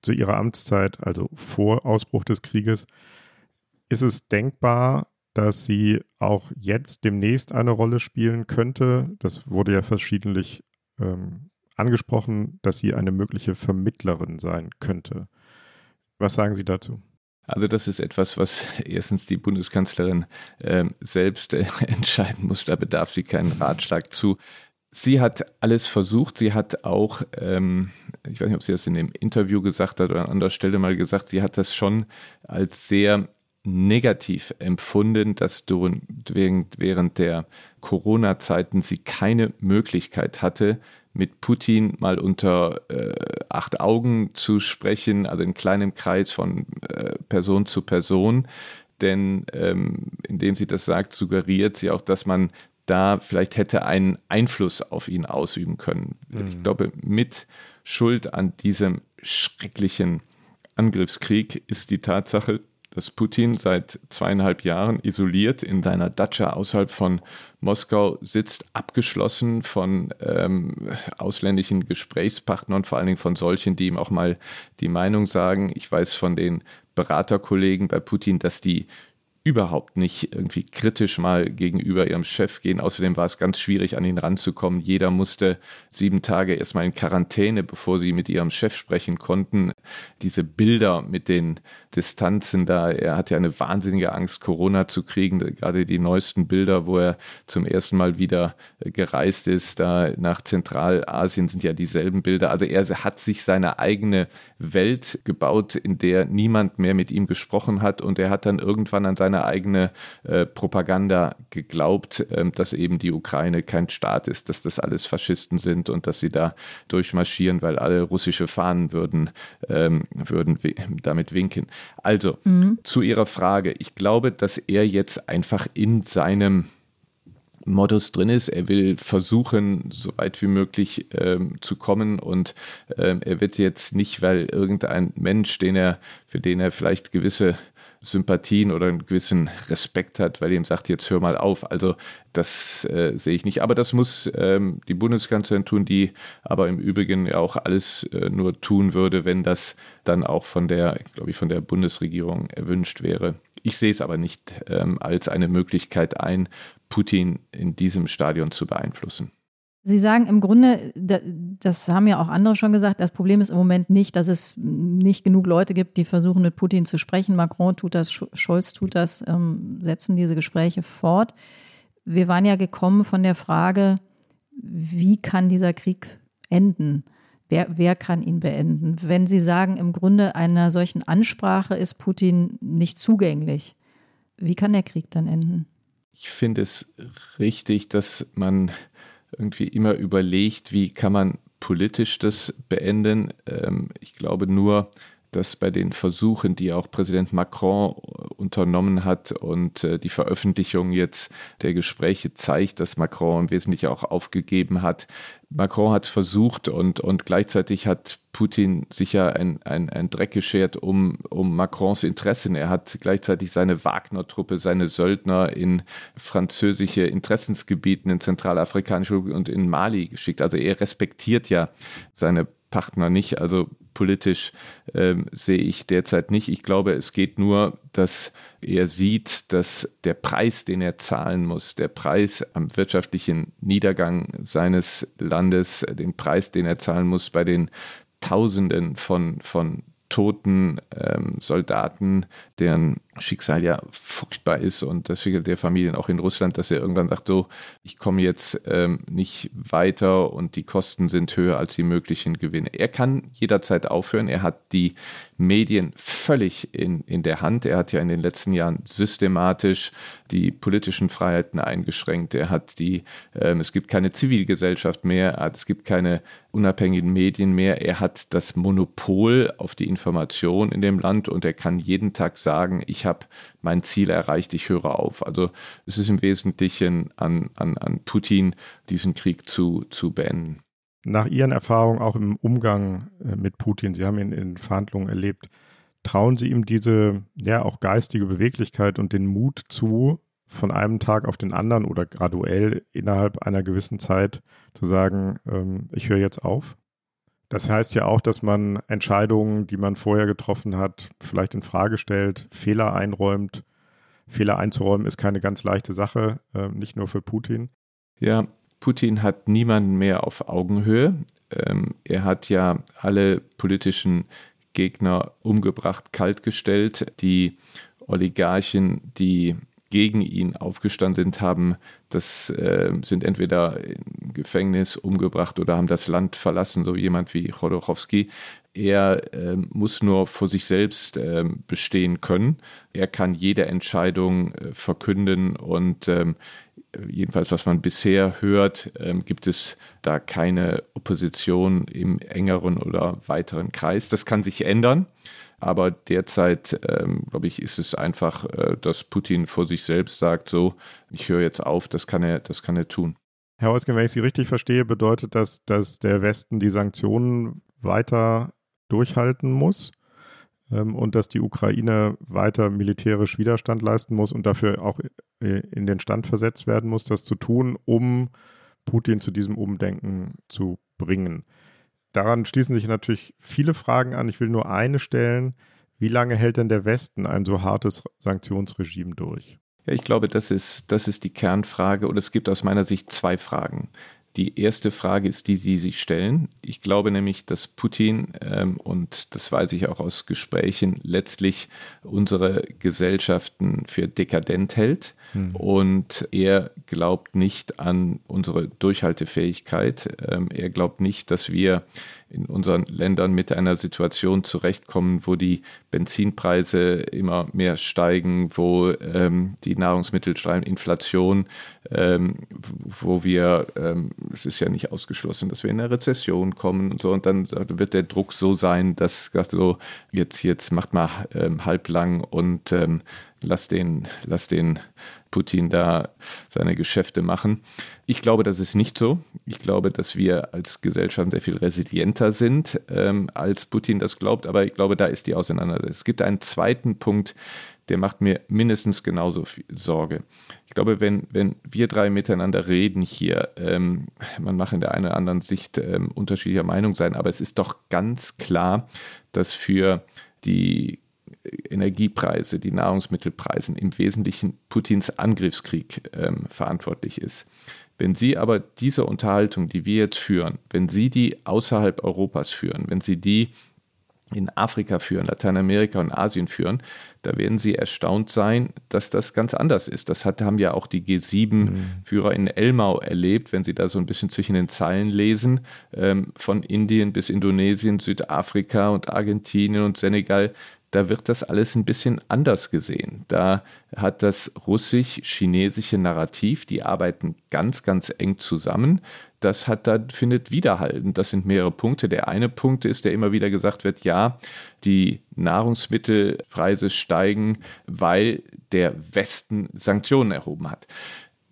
zu ihrer Amtszeit, also vor Ausbruch des Krieges. Ist es denkbar, dass sie auch jetzt demnächst eine Rolle spielen könnte? Das wurde ja verschiedentlich ähm, angesprochen, dass sie eine mögliche Vermittlerin sein könnte. Was sagen Sie dazu? Also das ist etwas, was erstens die Bundeskanzlerin äh, selbst äh, entscheiden muss. Da bedarf sie keinen Ratschlag zu. Sie hat alles versucht. Sie hat auch, ähm, ich weiß nicht, ob sie das in dem Interview gesagt hat oder an anderer Stelle mal gesagt, sie hat das schon als sehr negativ empfunden, dass während der Corona-Zeiten sie keine Möglichkeit hatte, mit Putin mal unter äh, acht Augen zu sprechen, also in kleinem Kreis von äh, Person zu Person. Denn ähm, indem sie das sagt, suggeriert sie auch, dass man da vielleicht hätte einen Einfluss auf ihn ausüben können. Mhm. Ich glaube, mit Schuld an diesem schrecklichen Angriffskrieg ist die Tatsache, dass Putin seit zweieinhalb Jahren isoliert in seiner Datscha außerhalb von Moskau sitzt, abgeschlossen von ähm, ausländischen Gesprächspartnern, vor allen Dingen von solchen, die ihm auch mal die Meinung sagen. Ich weiß von den Beraterkollegen bei Putin, dass die überhaupt nicht irgendwie kritisch mal gegenüber ihrem Chef gehen. Außerdem war es ganz schwierig, an ihn ranzukommen. Jeder musste sieben Tage erstmal in Quarantäne, bevor sie mit ihrem Chef sprechen konnten. Diese Bilder mit den Distanzen da, er hat ja eine wahnsinnige Angst, Corona zu kriegen. Gerade die neuesten Bilder, wo er zum ersten Mal wieder gereist ist, da nach Zentralasien sind ja dieselben Bilder. Also er hat sich seine eigene Welt gebaut, in der niemand mehr mit ihm gesprochen hat und er hat dann irgendwann an seine eigene äh, Propaganda geglaubt, äh, dass eben die Ukraine kein Staat ist, dass das alles Faschisten sind und dass sie da durchmarschieren, weil alle russische Fahnen würden, ähm, würden damit winken. Also mhm. zu Ihrer Frage. Ich glaube, dass er jetzt einfach in seinem Modus drin ist. Er will versuchen, so weit wie möglich ähm, zu kommen und ähm, er wird jetzt nicht, weil irgendein Mensch, den er, für den er vielleicht gewisse Sympathien oder einen gewissen Respekt hat, weil ihm sagt, jetzt hör mal auf. Also das äh, sehe ich nicht. Aber das muss ähm, die Bundeskanzlerin tun, die aber im Übrigen ja auch alles äh, nur tun würde, wenn das dann auch von der, glaube ich, von der Bundesregierung erwünscht wäre. Ich sehe es aber nicht ähm, als eine Möglichkeit ein, Putin in diesem Stadion zu beeinflussen. Sie sagen im Grunde, das haben ja auch andere schon gesagt, das Problem ist im Moment nicht, dass es nicht genug Leute gibt, die versuchen, mit Putin zu sprechen. Macron tut das, Scholz tut das, ähm, setzen diese Gespräche fort. Wir waren ja gekommen von der Frage, wie kann dieser Krieg enden? Wer, wer kann ihn beenden? Wenn Sie sagen, im Grunde einer solchen Ansprache ist Putin nicht zugänglich, wie kann der Krieg dann enden? Ich finde es richtig, dass man irgendwie immer überlegt, wie kann man politisch das beenden. Ähm, ich glaube nur, dass bei den Versuchen, die auch Präsident Macron unternommen hat und äh, die Veröffentlichung jetzt der Gespräche zeigt, dass Macron im Wesentlichen auch aufgegeben hat. Macron hat es versucht und, und gleichzeitig hat Putin sicher ein, ein, ein Dreck geschert um, um Macrons Interessen. Er hat gleichzeitig seine Wagner-Truppe, seine Söldner in französische Interessensgebieten in Zentralafrikanische und in Mali geschickt. Also er respektiert ja seine Partner nicht. Also politisch ähm, sehe ich derzeit nicht. Ich glaube, es geht nur, dass er sieht, dass der Preis, den er zahlen muss, der Preis am wirtschaftlichen Niedergang seines Landes, den Preis, den er zahlen muss bei den Tausenden von, von toten ähm, Soldaten, deren Schicksal ja furchtbar ist und deswegen der Familien auch in Russland, dass er irgendwann sagt, so, ich komme jetzt ähm, nicht weiter und die Kosten sind höher als die möglichen Gewinne. Er kann jederzeit aufhören. Er hat die Medien völlig in, in der Hand. Er hat ja in den letzten Jahren systematisch die politischen Freiheiten eingeschränkt. Er hat die, ähm, es gibt keine Zivilgesellschaft mehr, es gibt keine unabhängigen Medien mehr. Er hat das Monopol auf die Information in dem Land und er kann jeden Tag sagen, ich habe mein Ziel erreicht, ich höre auf. Also es ist im Wesentlichen an, an, an Putin, diesen Krieg zu, zu beenden. Nach Ihren Erfahrungen auch im Umgang äh, mit Putin, Sie haben ihn in Verhandlungen erlebt, trauen Sie ihm diese ja auch geistige Beweglichkeit und den Mut zu, von einem Tag auf den anderen oder graduell innerhalb einer gewissen Zeit zu sagen, ähm, ich höre jetzt auf? Das heißt ja auch, dass man Entscheidungen, die man vorher getroffen hat, vielleicht in Frage stellt, Fehler einräumt. Fehler einzuräumen ist keine ganz leichte Sache, äh, nicht nur für Putin. Ja, Putin hat niemanden mehr auf Augenhöhe. Ähm, er hat ja alle politischen Gegner umgebracht, kaltgestellt. Die Oligarchen, die gegen ihn aufgestanden sind, haben das äh, sind entweder im Gefängnis umgebracht oder haben das Land verlassen, so jemand wie Chodorowski. Er äh, muss nur vor sich selbst äh, bestehen können. Er kann jede Entscheidung äh, verkünden und ähm, jedenfalls was man bisher hört, ähm, gibt es da keine Opposition im engeren oder weiteren Kreis. Das kann sich ändern. Aber derzeit, ähm, glaube ich, ist es einfach, äh, dass Putin vor sich selbst sagt, so, ich höre jetzt auf, das kann er, das kann er tun. Herr Eusgen, wenn ich Sie richtig verstehe, bedeutet das, dass der Westen die Sanktionen weiter durchhalten muss ähm, und dass die Ukraine weiter militärisch Widerstand leisten muss und dafür auch in den Stand versetzt werden muss, das zu tun, um Putin zu diesem Umdenken zu bringen. Daran schließen sich natürlich viele Fragen an. Ich will nur eine stellen. Wie lange hält denn der Westen ein so hartes Sanktionsregime durch? Ja, ich glaube, das ist, das ist die Kernfrage und es gibt aus meiner Sicht zwei Fragen. Die erste Frage ist die, die sich stellen. Ich glaube nämlich, dass Putin, ähm, und das weiß ich auch aus Gesprächen, letztlich unsere Gesellschaften für dekadent hält. Mhm. Und er glaubt nicht an unsere Durchhaltefähigkeit. Ähm, er glaubt nicht, dass wir in unseren Ländern mit einer Situation zurechtkommen, wo die Benzinpreise immer mehr steigen, wo ähm, die Nahrungsmittel steigen, Inflation, ähm, wo wir, ähm, es ist ja nicht ausgeschlossen, dass wir in eine Rezession kommen und so, und dann wird der Druck so sein, dass so, jetzt, jetzt macht mal ähm, halblang und ähm, lass den, lass den Putin da seine Geschäfte machen. Ich glaube, das ist nicht so. Ich glaube, dass wir als Gesellschaft sehr viel resilienter sind, ähm, als Putin das glaubt. Aber ich glaube, da ist die Auseinandersetzung. Es gibt einen zweiten Punkt, der macht mir mindestens genauso viel Sorge. Ich glaube, wenn, wenn wir drei miteinander reden hier, ähm, man mag in der einen oder anderen Sicht ähm, unterschiedlicher Meinung sein, aber es ist doch ganz klar, dass für die Energiepreise, die Nahrungsmittelpreise im Wesentlichen Putins Angriffskrieg ähm, verantwortlich ist. Wenn Sie aber diese Unterhaltung, die wir jetzt führen, wenn Sie die außerhalb Europas führen, wenn Sie die in Afrika führen, Lateinamerika und Asien führen, da werden Sie erstaunt sein, dass das ganz anders ist. Das hat, haben ja auch die G7-Führer in Elmau erlebt, wenn Sie da so ein bisschen zwischen den Zeilen lesen, ähm, von Indien bis Indonesien, Südafrika und Argentinien und Senegal da wird das alles ein bisschen anders gesehen. Da hat das russisch-chinesische Narrativ, die arbeiten ganz, ganz eng zusammen. Das hat da, findet Widerhall. das sind mehrere Punkte. Der eine Punkt ist, der immer wieder gesagt wird, ja, die Nahrungsmittelpreise steigen, weil der Westen Sanktionen erhoben hat.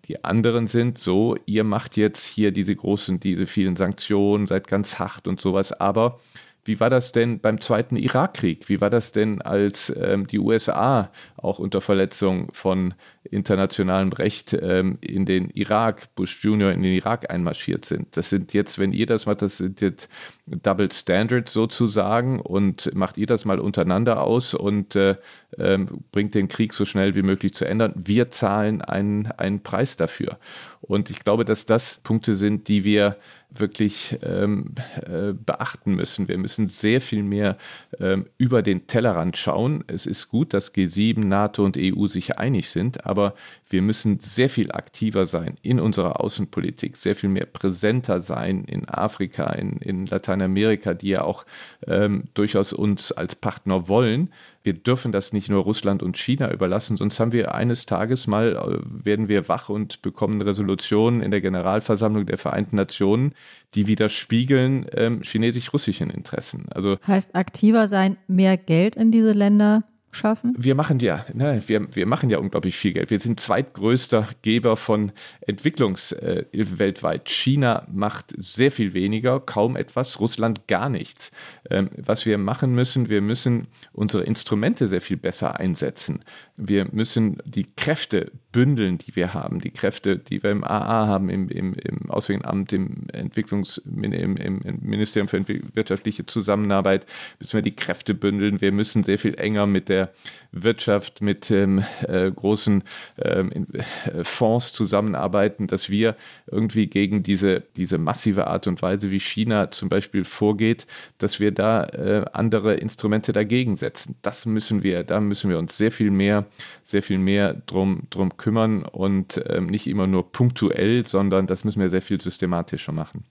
Die anderen sind so, ihr macht jetzt hier diese großen, diese vielen Sanktionen, seid ganz hart und sowas, aber wie war das denn beim zweiten Irakkrieg? Wie war das denn, als ähm, die USA auch unter Verletzung von internationalem Recht ähm, in den Irak, Bush Junior in den Irak einmarschiert sind? Das sind jetzt, wenn ihr das macht, das sind jetzt Double Standards sozusagen und macht ihr das mal untereinander aus und äh, äh, bringt den Krieg so schnell wie möglich zu ändern. Wir zahlen einen, einen Preis dafür. Und ich glaube, dass das Punkte sind, die wir wirklich ähm, äh, beachten müssen. Wir müssen sehr viel mehr ähm, über den Tellerrand schauen. Es ist gut, dass G7, NATO und EU sich einig sind, aber wir müssen sehr viel aktiver sein in unserer Außenpolitik, sehr viel mehr präsenter sein in Afrika, in, in Lateinamerika, die ja auch ähm, durchaus uns als Partner wollen. Wir dürfen das nicht nur Russland und China überlassen, sonst haben wir eines Tages mal, äh, werden wir wach und bekommen Resolutionen in der Generalversammlung der Vereinten Nationen, die widerspiegeln ähm, chinesisch-russischen Interessen. Also heißt aktiver sein, mehr Geld in diese Länder schaffen? Wir machen ja, ne, wir, wir machen ja unglaublich viel Geld. Wir sind zweitgrößter Geber von Entwicklungshilfe äh, weltweit. China macht sehr viel weniger, kaum etwas, Russland gar nichts. Ähm, was wir machen müssen, wir müssen unsere Instrumente sehr viel besser einsetzen. Wir müssen die Kräfte bündeln, die wir haben, die Kräfte, die wir im AA haben, im, im, im Auswärtigen Amt, im Entwicklungs, im, im, Ministerium für wirtschaftliche Zusammenarbeit, müssen wir die Kräfte bündeln. Wir müssen sehr viel enger mit der Wirtschaft, mit ähm, äh, großen ähm, äh, Fonds zusammenarbeiten, dass wir irgendwie gegen diese, diese massive Art und Weise, wie China zum Beispiel vorgeht, dass wir da äh, andere Instrumente dagegen setzen. Das müssen wir, da müssen wir uns sehr viel mehr, sehr viel mehr drum, drum kümmern und ähm, nicht immer nur punktuell, sondern das müssen wir sehr viel systematischer machen.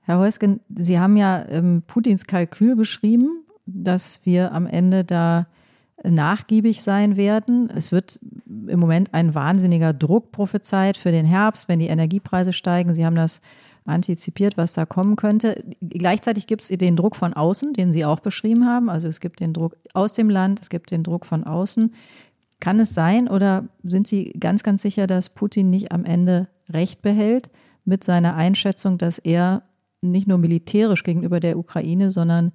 Herr Heusgen, Sie haben ja ähm, Putins Kalkül beschrieben, dass wir am Ende da nachgiebig sein werden. Es wird im Moment ein wahnsinniger Druck prophezeit für den Herbst, wenn die Energiepreise steigen. Sie haben das antizipiert, was da kommen könnte. Gleichzeitig gibt es den Druck von außen, den Sie auch beschrieben haben. Also es gibt den Druck aus dem Land, es gibt den Druck von außen. Kann es sein oder sind Sie ganz, ganz sicher, dass Putin nicht am Ende Recht behält mit seiner Einschätzung, dass er nicht nur militärisch gegenüber der Ukraine, sondern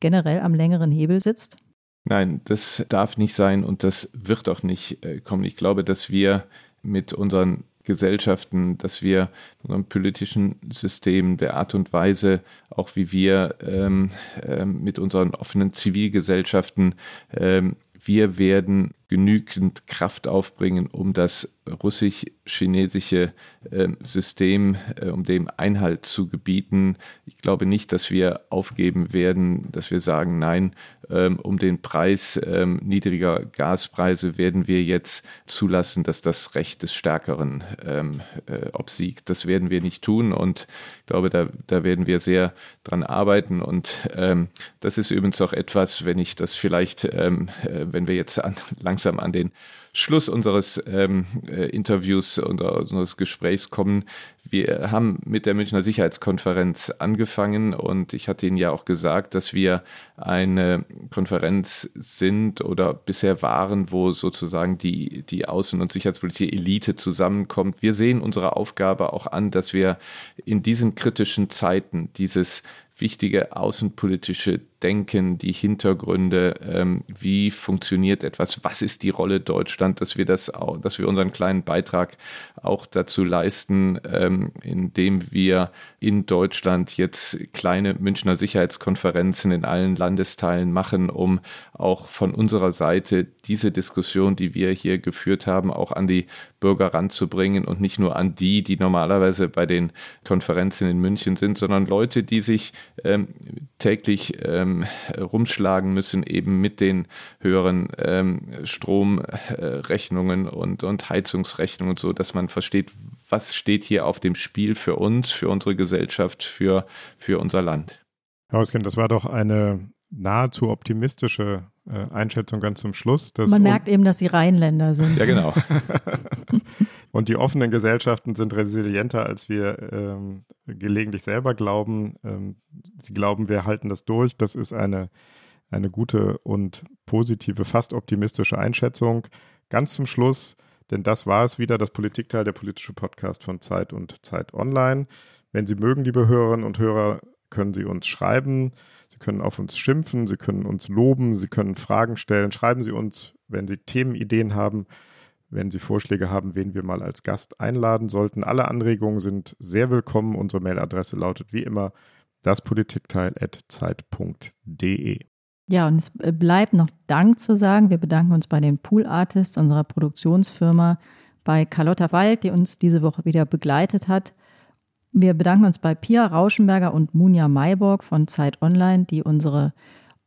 generell am längeren Hebel sitzt? Nein, das darf nicht sein und das wird auch nicht äh, kommen. Ich glaube, dass wir mit unseren Gesellschaften, dass wir unserem politischen System, der Art und Weise, auch wie wir ähm, ähm, mit unseren offenen Zivilgesellschaften, ähm, wir werden genügend Kraft aufbringen, um das russisch-chinesische äh, System, äh, um dem Einhalt zu gebieten. Ich glaube nicht, dass wir aufgeben werden, dass wir sagen, nein, ähm, um den Preis ähm, niedriger Gaspreise werden wir jetzt zulassen, dass das Recht des Stärkeren ähm, äh, obsiegt. Das werden wir nicht tun und ich glaube, da, da werden wir sehr dran arbeiten und ähm, das ist übrigens auch etwas, wenn ich das vielleicht, ähm, äh, wenn wir jetzt an, langsam an den Schluss unseres ähm, äh, Interviews, unseres Gesprächs kommen. Wir haben mit der Münchner Sicherheitskonferenz angefangen und ich hatte Ihnen ja auch gesagt, dass wir eine Konferenz sind oder bisher waren, wo sozusagen die, die Außen- und Sicherheitspolitische Elite zusammenkommt. Wir sehen unsere Aufgabe auch an, dass wir in diesen kritischen Zeiten dieses wichtige außenpolitische Denken, die Hintergründe, ähm, wie funktioniert etwas, was ist die Rolle Deutschland, dass wir das auch, dass wir unseren kleinen Beitrag auch dazu leisten, ähm, indem wir in Deutschland jetzt kleine Münchner Sicherheitskonferenzen in allen Landesteilen machen, um auch von unserer Seite diese Diskussion, die wir hier geführt haben, auch an die Bürger ranzubringen und nicht nur an die, die normalerweise bei den Konferenzen in München sind, sondern Leute, die sich ähm, täglich ähm, ähm, rumschlagen müssen, eben mit den höheren ähm, Stromrechnungen und, und Heizungsrechnungen und so, dass man versteht, was steht hier auf dem Spiel für uns, für unsere Gesellschaft, für, für unser Land. Herr Hauskind, das war doch eine nahezu optimistische äh, Einschätzung ganz zum Schluss. Man merkt eben, dass Sie Rheinländer sind. Ja, genau. und die offenen Gesellschaften sind resilienter, als wir ähm, gelegentlich selber glauben. Ähm, sie glauben, wir halten das durch. Das ist eine, eine gute und positive, fast optimistische Einschätzung. Ganz zum Schluss, denn das war es wieder, das Politikteil, der politische Podcast von Zeit und Zeit Online. Wenn Sie mögen, liebe Hörerinnen und Hörer, können Sie uns schreiben. Sie können auf uns schimpfen, Sie können uns loben, Sie können Fragen stellen. Schreiben Sie uns, wenn Sie Themenideen haben, wenn Sie Vorschläge haben, wen wir mal als Gast einladen sollten. Alle Anregungen sind sehr willkommen. Unsere Mailadresse lautet wie immer daspolitikteil.zeit.de. Ja, und es bleibt noch Dank zu sagen. Wir bedanken uns bei den Pool Artists unserer Produktionsfirma, bei Carlotta Wald, die uns diese Woche wieder begleitet hat wir bedanken uns bei Pia Rauschenberger und Munja Mayborg von Zeit Online, die unsere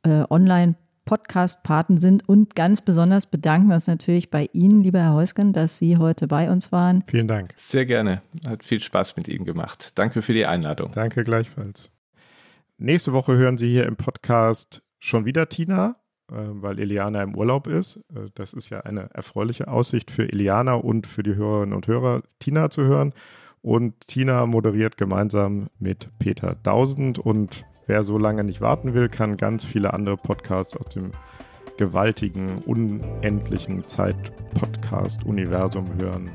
äh, Online- Podcast-Paten sind. Und ganz besonders bedanken wir uns natürlich bei Ihnen, lieber Herr Heusgen, dass Sie heute bei uns waren. Vielen Dank. Sehr gerne. Hat viel Spaß mit Ihnen gemacht. Danke für die Einladung. Danke gleichfalls. Nächste Woche hören Sie hier im Podcast schon wieder Tina, äh, weil Eliana im Urlaub ist. Äh, das ist ja eine erfreuliche Aussicht für Eliana und für die Hörerinnen und Hörer, Tina zu hören. Und Tina moderiert gemeinsam mit Peter Dausend. Und wer so lange nicht warten will, kann ganz viele andere Podcasts aus dem gewaltigen, unendlichen Zeit-Podcast-Universum hören.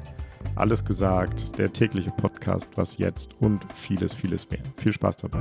Alles gesagt, der tägliche Podcast, was jetzt und vieles, vieles mehr. Viel Spaß dabei.